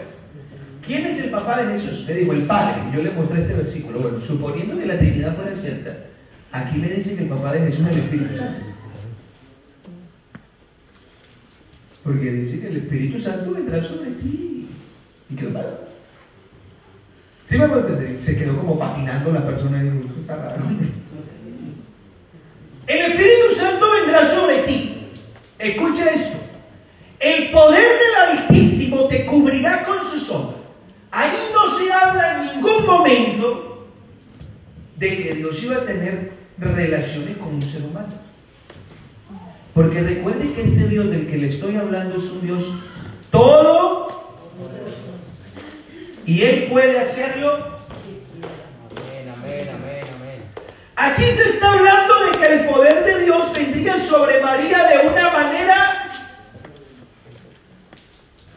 ¿quién es el papá de Jesús? Le dijo, el Padre. Yo le mostré este versículo. Bueno, suponiendo que la Trinidad fuera cierta, aquí le dice que el papá de Jesús es el Espíritu Santo. Porque dice que el Espíritu Santo vendrá sobre ti. ¿Y qué pasa? ¿Sí me puedo entender? Se quedó como patinando la persona y dijo, está raro. El Espíritu Santo sobre ti. Escucha esto. El poder del Altísimo te cubrirá con su sombra. Ahí no se habla en ningún momento de que Dios iba a tener relaciones con un ser humano. Porque recuerde que este Dios del que le estoy hablando es un Dios todo y Él puede hacerlo. Aquí se está hablando de que el poder de Dios vendría sobre María de una manera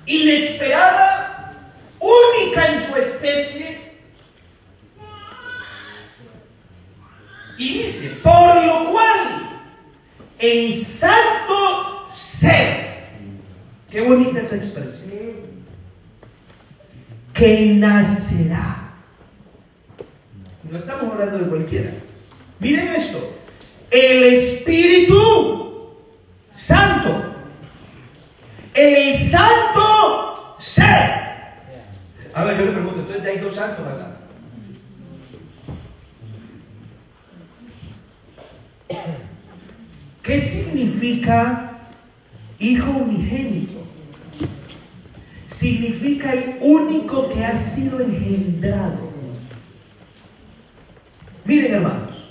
inesperada, única en su especie. Y dice, por lo cual, en santo ser, qué bonita esa expresión, que nacerá. No estamos hablando de cualquiera. Miren esto, el Espíritu Santo el santo ser. A ver, yo le pregunto, entonces ya hay dos santos acá. ¿Qué significa hijo unigénito? Significa el único que ha sido engendrado. Miren hermanos,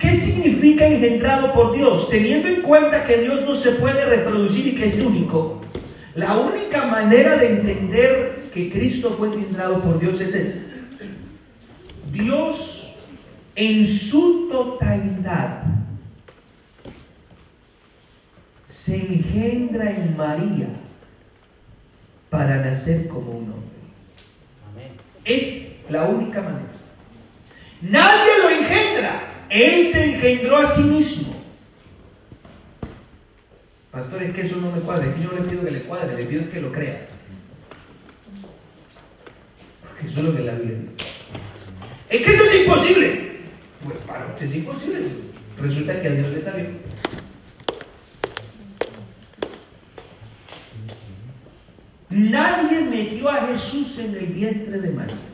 ¿Qué significa engendrado por Dios? Teniendo en cuenta que Dios no se puede reproducir y que es único. La única manera de entender que Cristo fue engendrado por Dios es esa. Dios en su totalidad se engendra en María para nacer como un hombre. Amén. Es la única manera. Nadie lo engendra. Él se engendró a sí mismo. Pastor, es que eso no me cuadra. Es que yo no le pido que le cuadre, le pido que lo crea. Porque eso es lo que la Biblia dice. Es que eso es imposible. Pues para usted es imposible. Resulta que a Dios le salió. Nadie metió a Jesús en el vientre de María.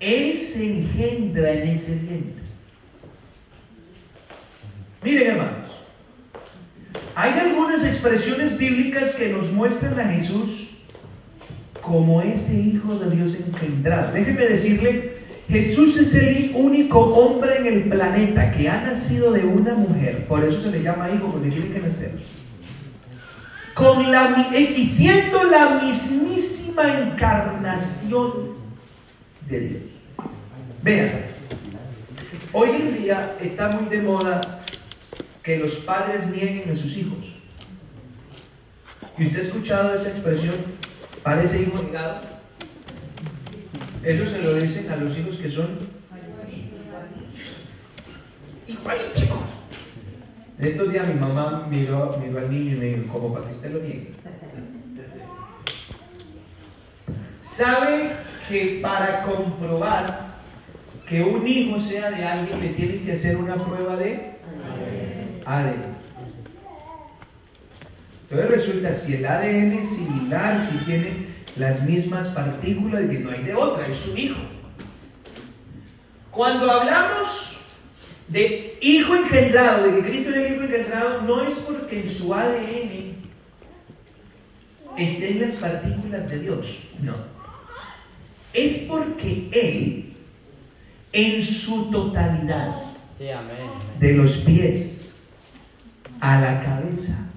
Él se engendra en ese vientre. Miren hermanos, hay algunas expresiones bíblicas que nos muestran a Jesús como ese Hijo de Dios engendrado. Déjenme decirle, Jesús es el único hombre en el planeta que ha nacido de una mujer. Por eso se le llama hijo, porque tiene que nacer. con eh, siendo la mismísima encarnación de Dios. Vean, hoy en día está muy de moda que los padres nieguen a sus hijos. ¿Y usted ha escuchado esa expresión? Parece hijo negado. Eso se lo dicen a los hijos que son igualitos. Estos días mi mamá miró, miró al niño y me dijo, como para que usted lo niegue. Sabe que para comprobar que un hijo sea de alguien le tienen que hacer una prueba de ADN. Entonces resulta si el ADN es similar, si tiene las mismas partículas, que no hay de otra, es un hijo. Cuando hablamos de hijo engendrado, de que Cristo es el hijo engendrado, no es porque en su ADN estén las partículas de Dios, no. Es porque Él, en su totalidad, Sí, amén. de los pies a la cabeza,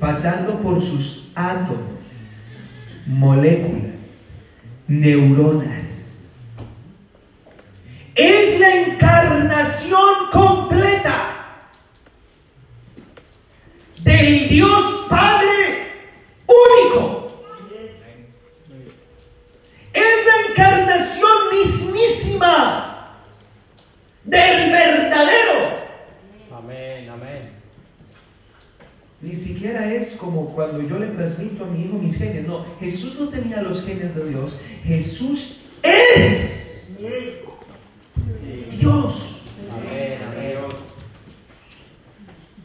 pasando por sus átomos, moléculas, neuronas. Es la encarnación completa del Dios Padre único. Es la encarnación mismísima del verdadero. Amén, amén. Ni siquiera es como cuando yo le transmito a mi hijo mis genes. No, Jesús no tenía los genes de Dios. Jesús es Dios.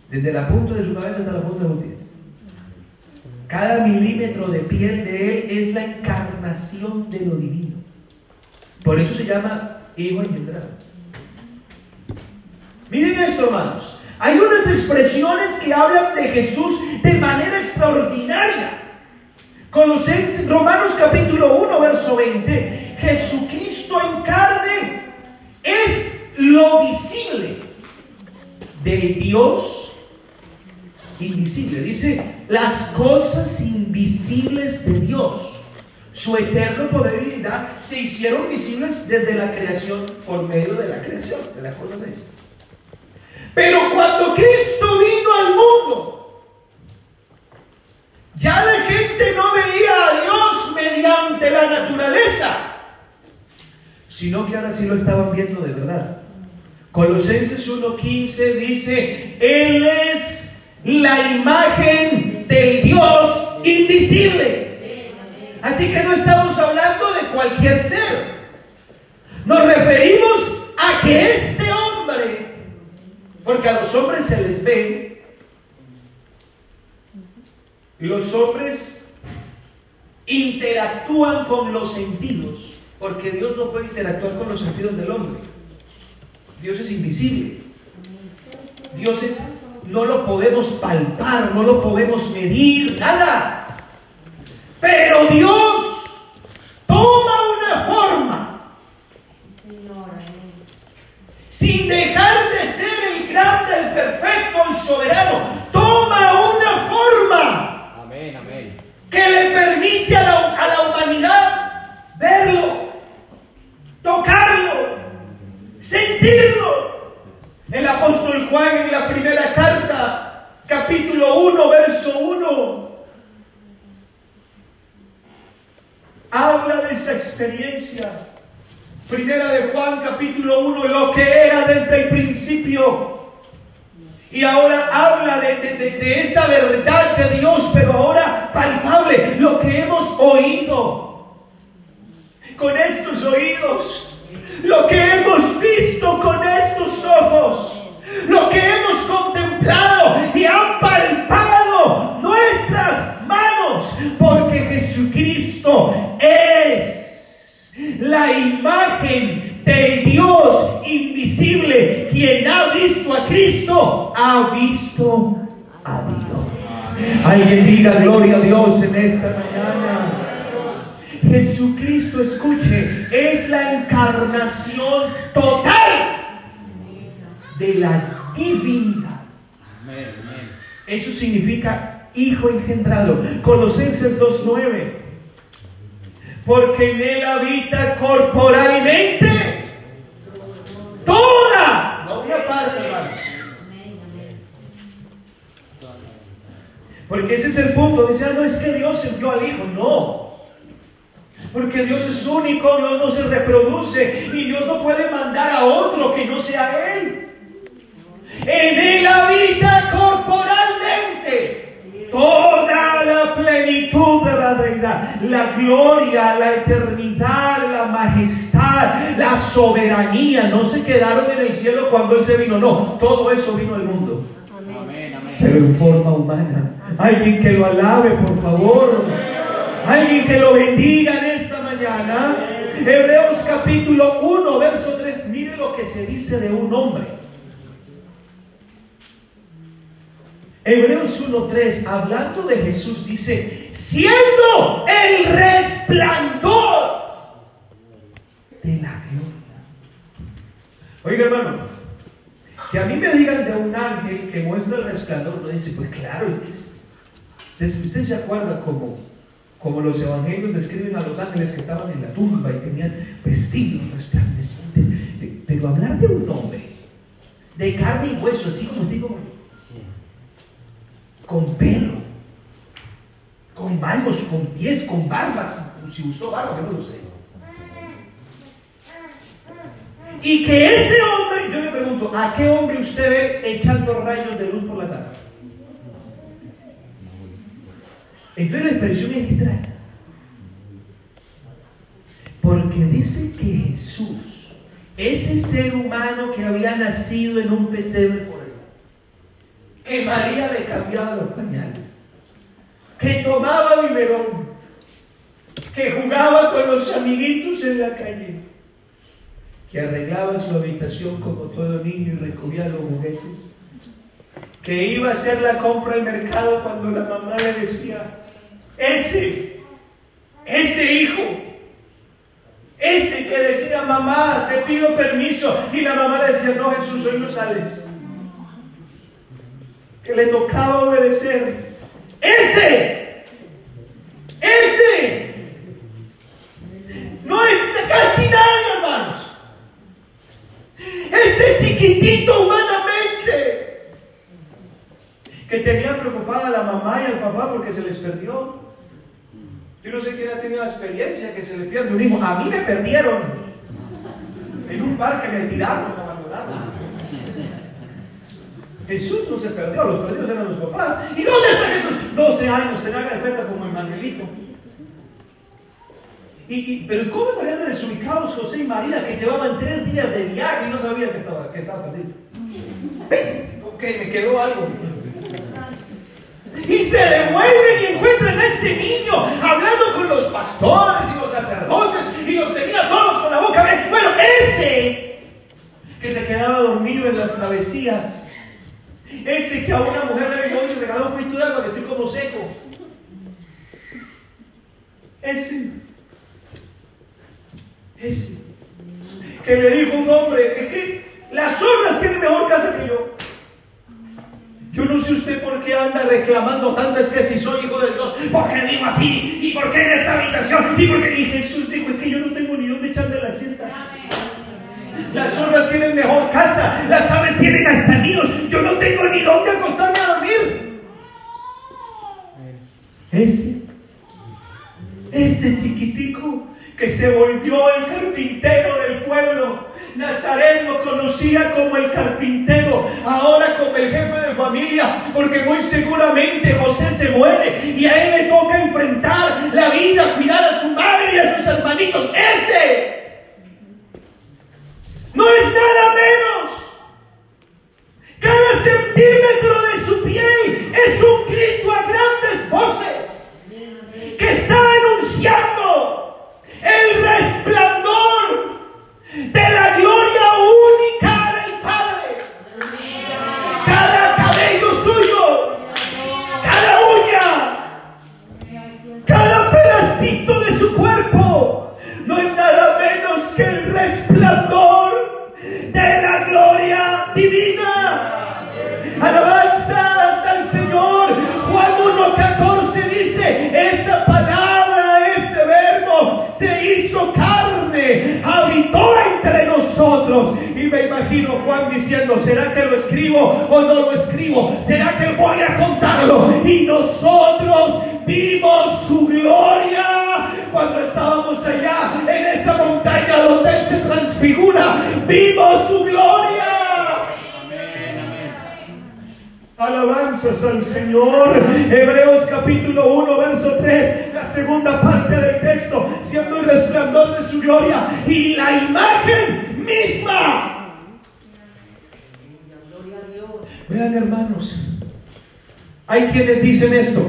Desde la punta de su cabeza hasta la punta de los pies. Cada milímetro de piel de Él es la encarnación de lo divino. Por eso se llama Hijo engendrado. Miren esto, hermanos. Hay unas expresiones que hablan de Jesús de manera extraordinaria. Colosenses, Romanos capítulo 1, verso 20. Jesucristo en carne es lo visible del Dios invisible. Dice, las cosas invisibles de Dios, su eterno poder y divinidad, se hicieron visibles desde la creación, por medio de la creación, de las cosas hechas. Pero cuando Cristo vino al mundo, ya la gente no veía a Dios mediante la naturaleza, sino que ahora sí lo estaban viendo de verdad. Colosenses 1.15 dice, Él es la imagen del Dios invisible. Así que no estamos hablando de cualquier ser. Nos referimos a que este hombre, porque a los hombres se les ve, los hombres interactúan con los sentidos, porque Dios no puede interactuar con los sentidos del hombre. Dios es invisible. Dios es, no lo podemos palpar, no lo podemos medir, nada. Pero Dios toma una forma sin dejar de ser el grande, el perfecto, el soberano. Toma una forma Amén, amén. que le permite a la, a la humanidad verlo, tocarlo, sentirlo. El apóstol Juan en la primera carta, capítulo 1, verso 1, habla de esa experiencia. Primera de Juan, capítulo 1, lo que era desde el principio. Y ahora habla de, de- de- de esa verdad de Dios, pero ahora palpable, lo que hemos oído con estos oídos, lo que hemos visto con estos ojos, lo que hemos contemplado y han palpado nuestras manos, porque Jesucristo es la imagen del Dios invisible. Quien ha visto a Cristo, ha visto a Dios. Alguien diga gloria a Dios en esta mañana. Jesucristo, escuche, es la encarnación total de la divinidad. Eso significa Hijo engendrado. Colosenses 2.9. Porque en él habita corporalmente toda, no una parte, hermano. Porque ese es el punto. Dice, ah, no es que Dios envió al Hijo. No. Porque Dios es único, Dios no se reproduce y Dios no puede mandar a otro que no sea Él. En Él habita corporalmente toda la plenitud de la deidad, la gloria, la eternidad, la majestad, la soberanía. No se quedaron en el cielo cuando Él se vino, no, todo eso vino al mundo, Amén, amén. pero en forma humana. Alguien que lo alabe, por favor. Alguien que lo bendiga en esta mañana. Hebreos capítulo 1, verso 3. Mire lo que se dice de un hombre. Hebreos 1.3, hablando de Jesús, dice, siendo el resplandor de la gloria. Oiga hermano, que a mí me digan de un ángel que muestra el resplandor, no dice, pues claro, usted se acuerda como, como los evangelios describen a los ángeles que estaban en la tumba y tenían vestidos resplandecientes, pero hablar de un hombre de carne y hueso, así como digo. Con pelo, con manos, con pies, con barbas, si usó barba, que no lo sé. Y que ese hombre, yo le pregunto, ¿a qué hombre usted ve echando rayos de luz por la tarde? Entonces la expresión es extraña. Porque dice que Jesús, ese ser humano que había nacido en un pesebre que María le cambiaba los pañales, que tomaba biberón, que jugaba con los amiguitos en la calle, que arreglaba su habitación como todo niño y recogía los juguetes, que iba a hacer la compra al mercado cuando la mamá le decía, ese, ese hijo, ese que decía, mamá, te pido permiso, y la mamá le decía, no Jesús, hoy no sales que le tocaba obedecer. Ese, ese, no es casi nadie, hermanos. Ese chiquitito humanamente, que tenía preocupada a la mamá y al papá porque se les perdió. Yo no sé quién ha tenido la experiencia que se le pierde un hijo. A mí me perdieron. En un parque me tiraron. Jesús no se perdió, los perdidos eran los papás. ¿Y dónde está Jesús? 12 años, te haga de cuenta como Emanuelito. Y, y- pero ¿cómo estarían desubicados José y María que llevaban tres días de viaje y no sabían que estaba, que estaba perdido? Ok, me quedó algo. Y se devuelven y encuentran a este niño hablando con los pastores y los sacerdotes y los tenía todos con la boca. Bueno, ese que se quedaba dormido en las travesías. Ese que a una mujer le venía y regaló un poquito de agua que estoy como seco. Ese. Ese. Que le dijo un hombre, es que las zorras tienen mejor casa que yo. Yo no sé usted por qué anda reclamando tanto, es que si soy hijo de Dios, ¿por qué vivo así? ¿Y por qué en esta habitación? ¿Y por qué? Y Jesús dijo, es que yo no tengo ni dónde echarme la siesta. Las zorras tienen mejor casa, las aves tienen hasta nidos. Yo no tengo ni dónde acostarme a dormir. Ese, ese chiquitico que se volvió el carpintero del pueblo. Nazaret lo conocía como el carpintero, ahora como el jefe de familia, porque muy seguramente José se muere y a él le toca enfrentar la vida, cuidar a su madre y a sus hermanitos. Ese no es nada menos. Cada centímetro de su piel es un grito a grandes voces Alabanzas al Señor. Juan 1.14 dice, esa palabra, ese verbo se hizo carne, habitó entre nosotros. Y me imagino Juan diciendo, ¿será que lo escribo o no lo escribo? ¿Será que voy a contarlo? Y nosotros vimos su gloria cuando estábamos allá en esa montaña donde Él se transfigura. Vimos su gloria. Alabanzas al Señor. Hebreos capítulo 1, verso 3, la segunda parte del texto, siendo el resplandor de su gloria y la imagen misma. Vean hermanos, hay quienes dicen esto.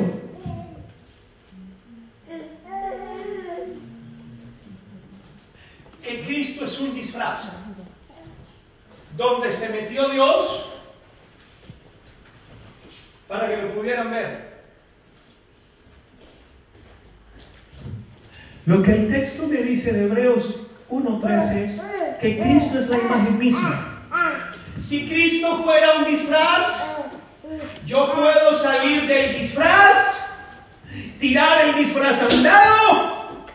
Que Cristo es un disfraz. Donde se metió Dios para que lo pudieran ver. Lo que el texto me dice de Hebreos 1.13 es que Cristo es la imagen misma. Si Cristo fuera un disfraz, yo puedo salir del disfraz, tirar el disfraz a un lado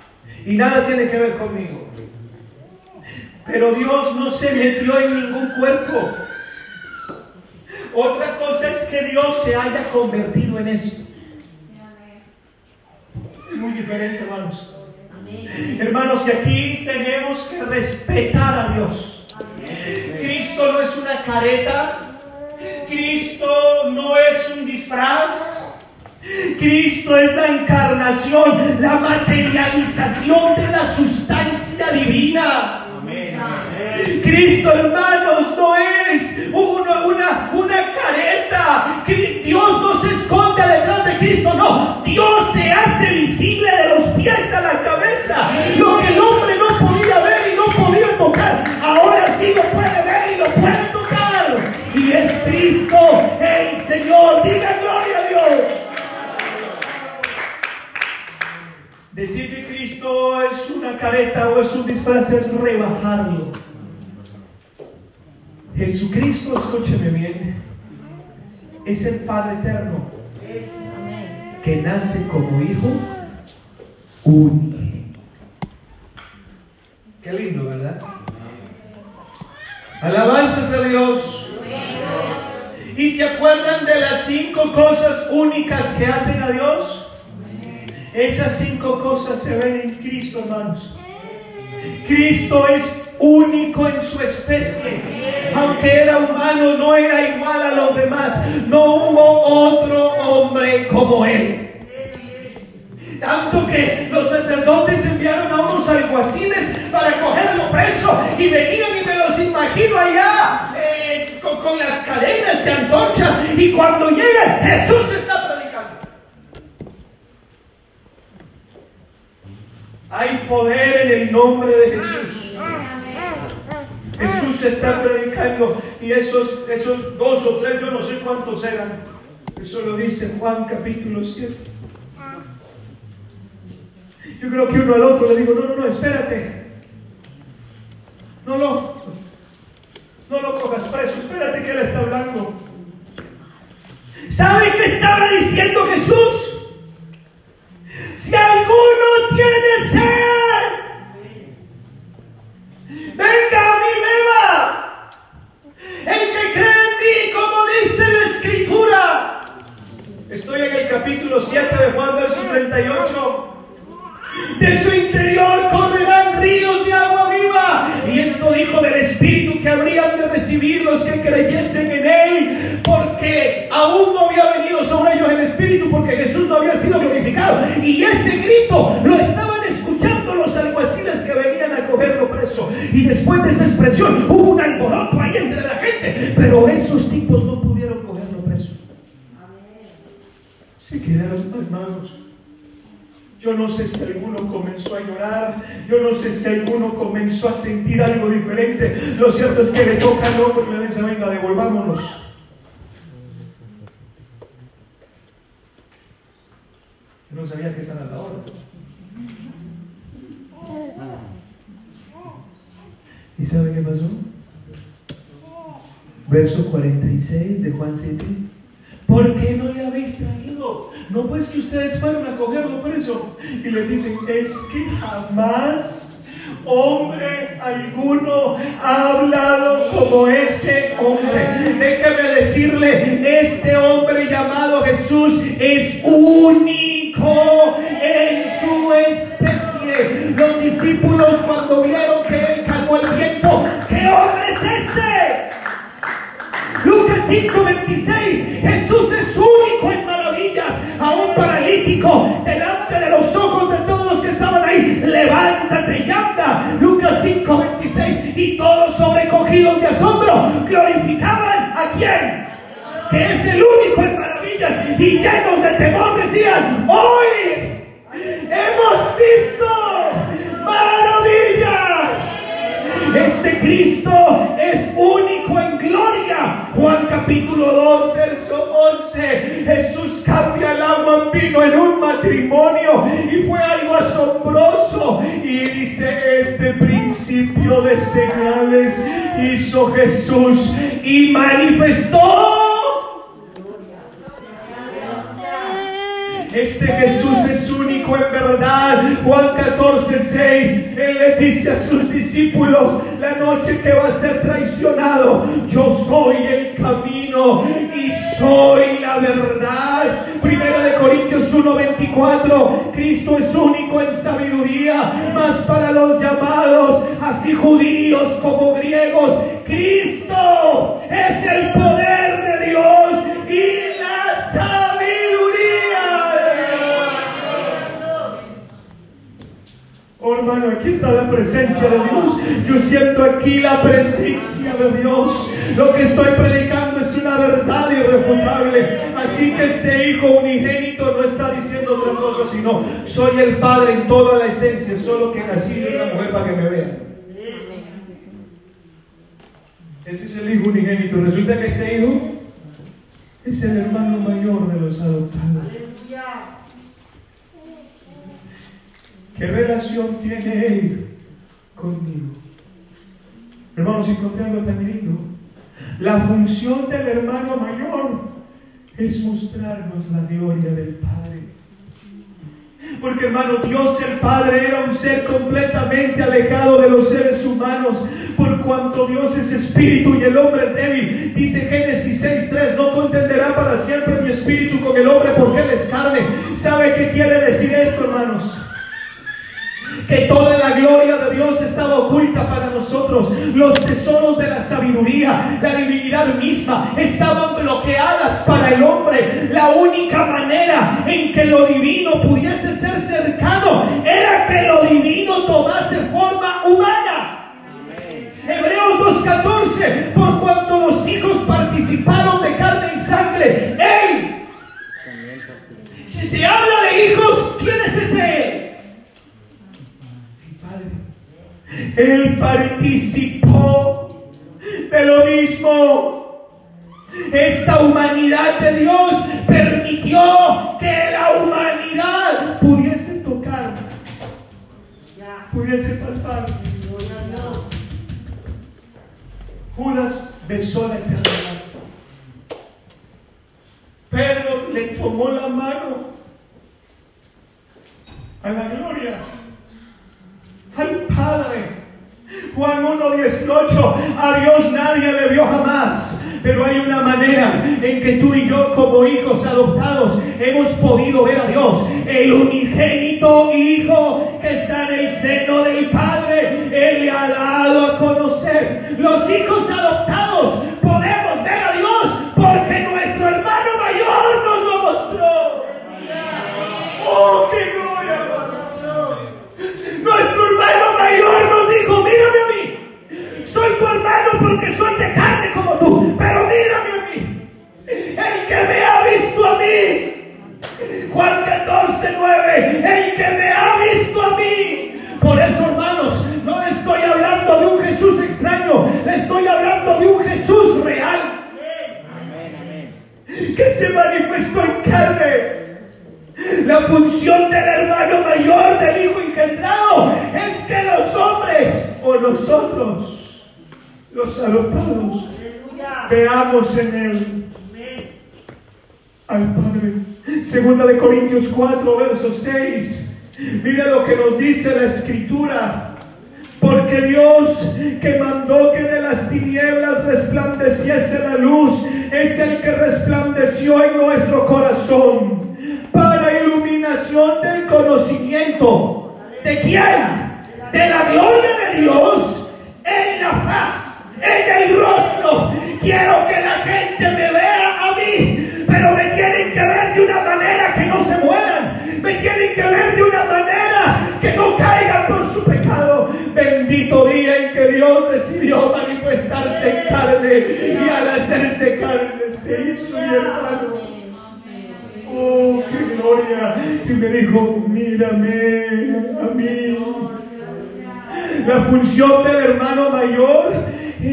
y nada tiene que ver conmigo. Pero Dios no se metió en ningún cuerpo. Otra cosa es que Dios se haya convertido en eso. Es muy diferente, hermanos. Hermanos, y aquí tenemos que respetar a Dios. Cristo no es una careta. Cristo no es un disfraz. Cristo es la encarnación, la materialización de la sustancia divina. Cristo, hermanos, no es una, una, una careta. Dios no se esconde detrás de Cristo, no. Dios se hace visible de los pies a la cabeza. Lo que el hombre no podía ver y no podía tocar, ahora sí lo puede ver y lo puede tocar. Y es Cristo el Señor. Diga gloria Decir que Cristo es una careta o es un disfraz es rebajarlo. Jesucristo, escúcheme bien, es el Padre eterno que nace como hijo único. Qué lindo, ¿verdad? Alabanzas a Dios. ¿Y se acuerdan de las cinco cosas únicas que hacen a Dios? Esas cinco cosas se ven en Cristo, hermanos. Cristo es único en su especie. Aunque era humano, no era igual a los demás. No hubo otro hombre como él. Tanto que los sacerdotes enviaron a unos alguaciles para cogerlo preso y venían y me los imagino allá eh, con, con las cadenas y antorchas. Y cuando llega, Jesús está predicando. Hay poder en el nombre de Jesús. Jesús está predicando y esos, esos dos o tres, yo no sé cuántos eran. Eso lo dice Juan capítulo 7. Yo creo que uno al otro le digo, no, no, no, espérate. Y fue algo asombroso. Y dice, este principio de señales hizo Jesús y manifestó. Este Jesús es único en verdad. Juan 14, 6. Él le dice a sus discípulos la noche que va a ser traicionado. Yo soy el camino y soy la verdad. Primera de Corintios 1, 24. Cristo es único en sabiduría, más para los llamados, así judíos como griegos. Cristo es el poder Oh, hermano, aquí está la presencia de Dios. Yo siento aquí la presencia de Dios. Lo que estoy predicando es una verdad irrefutable. Así que este hijo unigénito no está diciendo otra cosa, sino soy el Padre en toda la esencia, solo que nací de una mujer para que me vean. Ese es el hijo unigénito. Resulta que este hijo es el hermano mayor de los adoptados. ¿Qué relación tiene él conmigo? Hermanos, encontré algo tan lindo. La función del hermano mayor es mostrarnos la gloria del Padre. Porque hermano, Dios el Padre era un ser completamente alejado de los seres humanos. Por cuanto Dios es espíritu y el hombre es débil. Dice Génesis 6.3, no contenderá para siempre mi espíritu con el hombre porque él es carne. ¿Sabe qué quiere decir esto, hermanos? Que toda la gloria de Dios estaba oculta para nosotros. Los tesoros de la sabiduría, la divinidad misma, estaban bloqueadas para el hombre. La única manera en que lo divino pudiese ser cercano era que lo divino tomase forma humana. Hebreos 2.14, por cuanto los hijos participaron de carne y sangre, Él. Si se habla de hijos, ¿quién es ese Él? Él participó de lo mismo. Esta humanidad de Dios permitió que la humanidad pudiese tocar, pudiese palpar. Judas besó la eternidad. Pedro le tomó la mano a la gloria Padre. Juan 1.18, a Dios nadie le vio jamás, pero hay una manera en que tú y yo como hijos adoptados hemos podido ver a Dios, el unigénito Hijo que está en el seno del Padre, Él le ha dado a conocer. Los hijos adoptados podemos ver a Dios porque nuestro hermano mayor nos lo mostró. ¡Oh, de carne como tú, pero mírame a mí. El que me ha visto a mí. Juan 14, 9. El que me ha visto a mí. Por eso, hermanos, no estoy hablando de un Jesús extraño, estoy hablando de un Jesús real. Que se manifestó en carne. La función del hermano mayor del hijo engendrado es que los hombres o nosotros, los adoptados, veamos en él al Padre. Segunda de Corintios 4, verso 6. Mira lo que nos dice la escritura. Porque Dios que mandó que de las tinieblas resplandeciese la luz, es el que resplandeció en nuestro corazón para iluminación del conocimiento. ¿De quién? De la gloria de Dios en la faz, en el rostro. Quiero que la gente me vea a mí, pero me tienen que ver de una manera que no se mueran. Me tienen que ver de una manera que no caigan por su pecado. Bendito día en que Dios decidió manifestarse en carne y al hacerse carne se hizo mi hermano. Oh, qué gloria. Y me dijo, mírame a mí. La función del hermano mayor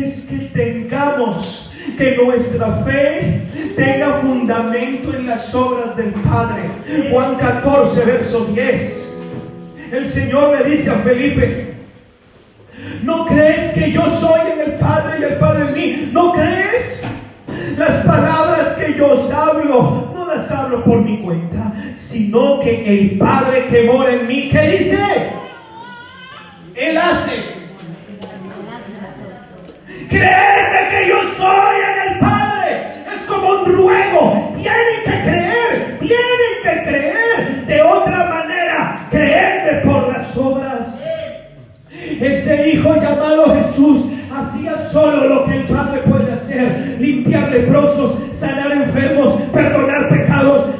es que tengamos que nuestra fe tenga fundamento en las obras del Padre. Juan 14, verso 10. El Señor le dice a Felipe, ¿no crees que yo soy en el Padre y el Padre en mí? ¿No crees? Las palabras que yo os hablo, no las hablo por mi cuenta, sino que el Padre que mora en mí, ¿qué dice? Él hace. Creerme que yo soy en el Padre es como un ruego. Tienen que creer, tienen que creer. De otra manera, creerme por las obras. Ese hijo llamado Jesús hacía solo lo que el Padre puede hacer. Limpiar leprosos, sanar enfermos, perdonar pecados,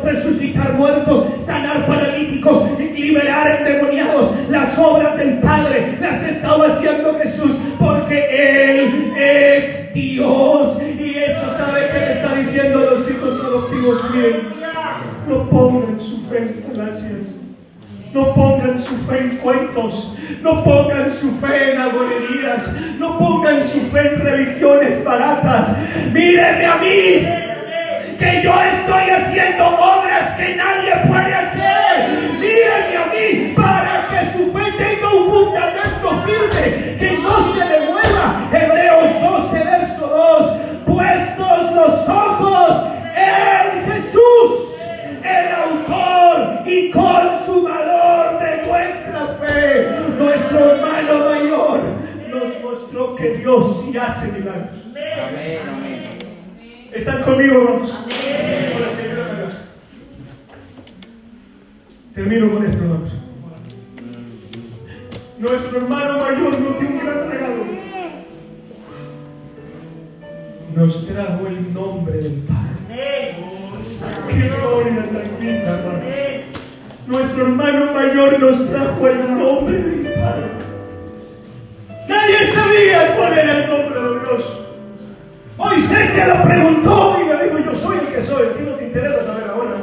resucitar muertos, sanar paralíticos, liberar endemoniados. Las obras del Padre las estaba haciendo Jesús porque Él es Dios. Y eso sabe que le está diciendo a los hijos adoptivos, miren, no pongan su fe en falacias. No pongan su fe en cuentos, no pongan su fe en agonerías, no pongan su fe en religiones baratas. Mírenme a mí, que yo estoy haciendo obras que nadie puede hacer. Mírenme a mí para que su fe tenga un fundamento firme, que no se le mueva. Hebreos 12, verso 2. Puestos los ojos en Jesús, el autor y consumador de nuestra fe. Nuestro hermano mayor nos mostró que Dios sí hace milagros. Amén, amén. ¿Están conmigo, hermanos? Termino con esto, hermanos. Nuestro hermano mayor nos dio un gran regalo. Nos trajo el nombre del Padre. ¡Qué gloria tan linda, hermano! Nuestro hermano mayor nos trajo el nombre del Padre. Nadie sabía cuál era el nombre de Dios. Moisés se lo preguntó y le dijo, yo soy el que soy, a ti no te interesa saber ahora.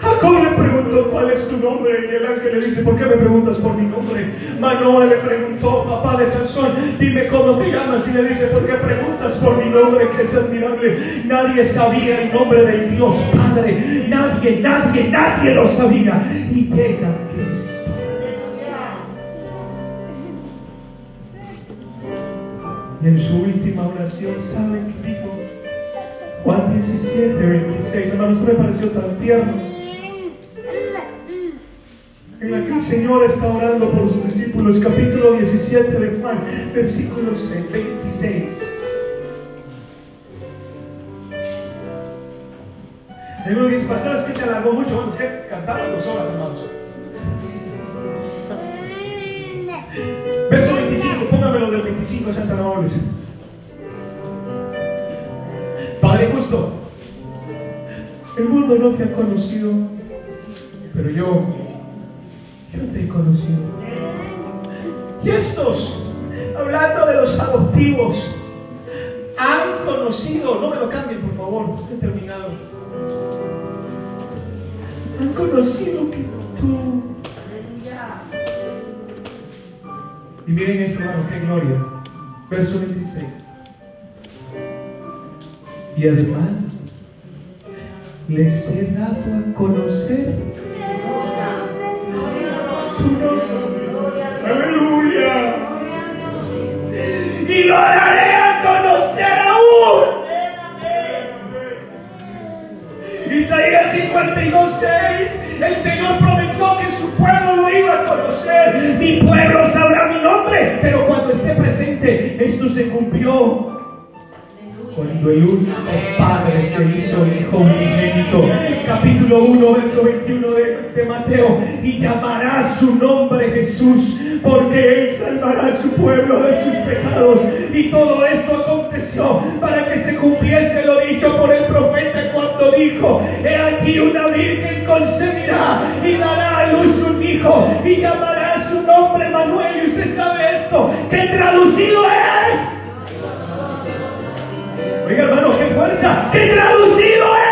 Jacob le preguntó cuál es tu nombre y el ángel le dice, ¿por qué me preguntas por mi nombre? Manoa le preguntó, papá de Sansón, dime cómo te llamas y le dice, ¿por qué preguntas por mi nombre que es admirable? Nadie sabía el nombre del Dios Padre, nadie, nadie, nadie lo sabía. Y llega en su última oración, ¿saben qué dijo? Juan 17, 26. Hermanos, me pareció tan tierno. En la que el Señor está orando por sus discípulos, capítulo 17 de Juan, versículos 26. El uno dice, pastor, es que se alargó mucho. Bueno, que cantamos dos horas, hermanos. Verso 25, póngamelo del 25 de Santa. Padre justo, el mundo no te ha conocido, pero yo, yo te he conocido. Y estos, hablando de los adoptivos, han conocido, no me lo cambien por favor, he terminado. Han conocido que tú Y miren esto, hermano, qué gloria. Verso 26. Y además, les he dado a conocer tu nombre. Aleluya. Y lo haré Isaías 52, 6, el Señor prometió que su pueblo lo iba a conocer. Mi pueblo sabrá mi nombre cuando esté presente, esto se cumplió. Cuando el único Padre se hizo hijo unigénito. Capítulo 1, verso 21 de, de Mateo. Y llamará su nombre Jesús, porque Él salvará a su pueblo de sus pecados. Y todo esto aconteció para que se cumpliese lo dicho por el profeta cuando dijo, he aquí una virgen concebirá y dará a luz un hijo y llamará su nombre Manuel. Y usted sabe esto, que traducido es... Oiga, hermano, qué fuerza. ¿Qué traducido es?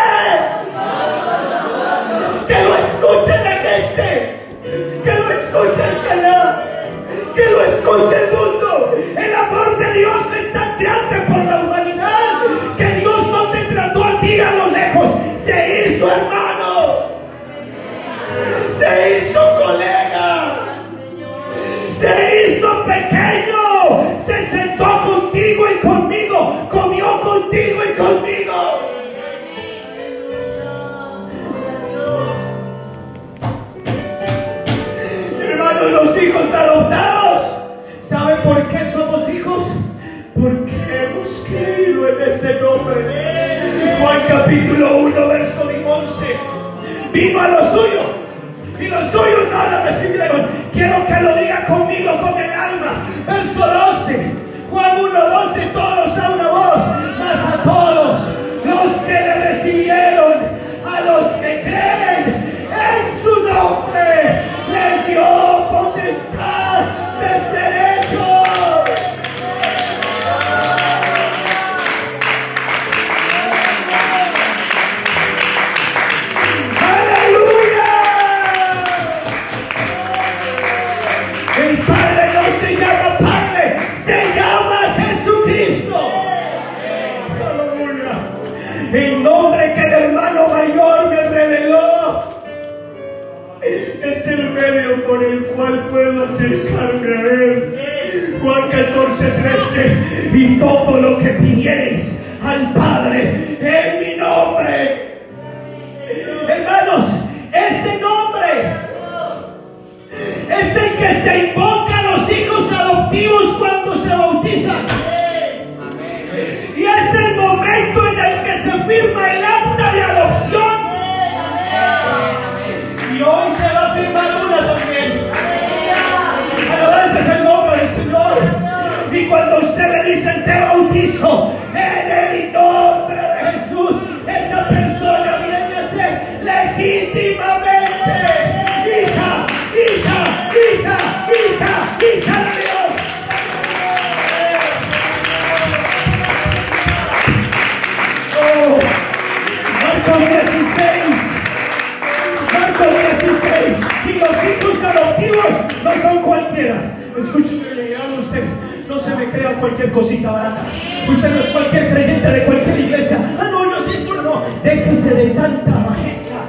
Los hijos adoptivos no son cualquiera. Escúcheme, le a usted. No se me crea cualquier cosita barata. Usted no es cualquier creyente de cualquier iglesia. Ah, no, yo sí esto no. Déjese de tanta bajeza.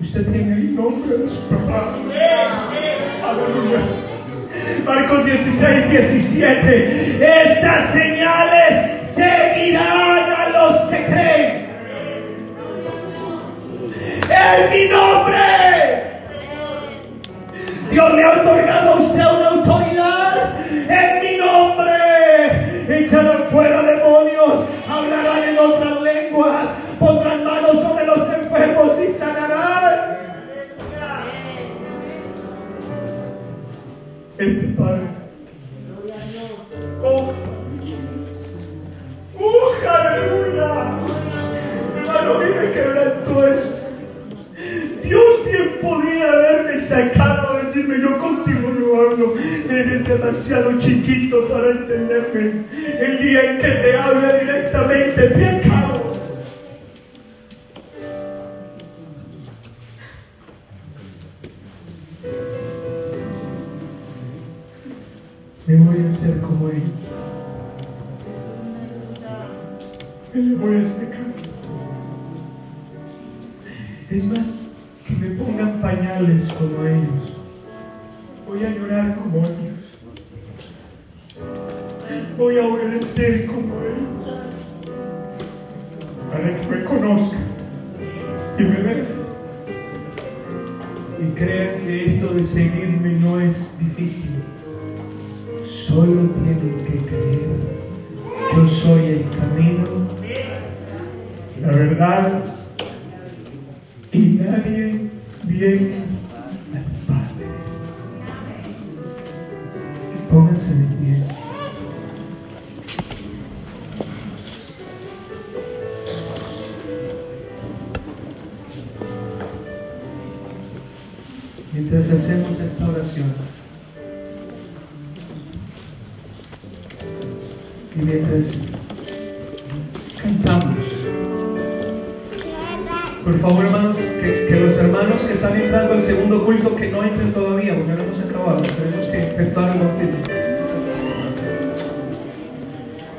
Usted tiene el nombre de su papá. Aleluya. Marcos 16, 17. Estas señales seguirán a los que creen. En mi nombre. Dios le ha otorgado a usted una autoridad. En mi nombre. Echarán fuera demonios. Hablarán en otras lenguas. Pondrán manos sobre los enfermos y sanarán. Este Padre. Oh. ¡Uh, aleluya! Hermano, mire quebranto esto. Podía haberme sacado a decirme, yo contigo no hablo, eres demasiado chiquito para entenderme. El día en que te habla directamente, te acabo. Me voy a hacer como él. Me voy a acercar. Es más, que me pongan como ellos. Voy a llorar como ellos. Voy a obedecer como ellos. Para que me conozcan y me vean. Y crean que esto de seguirme no es difícil. Solo tienen que creer. Yo soy el camino, la verdad, y nadie al Padre. Pónganse de pie. Mientras hacemos esta oración, y mientras por favor hermanos, que, los hermanos que están entrando al segundo culto, que no entren todavía, porque no hemos acabado, tenemos que efectuar el bautismo.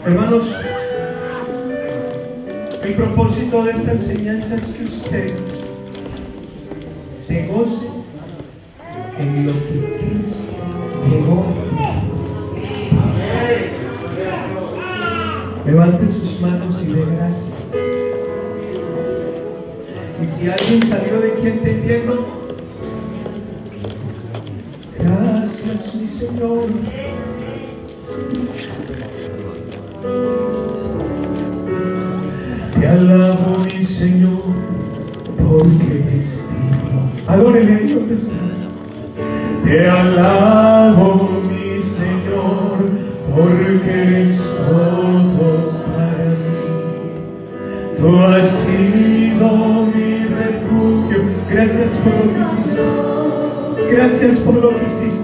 Hermanos, el propósito de esta enseñanza es que usted se goce en lo que Cristo llegó a hacer. Levante sus manos y dé gracias. Si alguien salió de aquí entendiendo, gracias mi Señor. Gracias por lo que hiciste,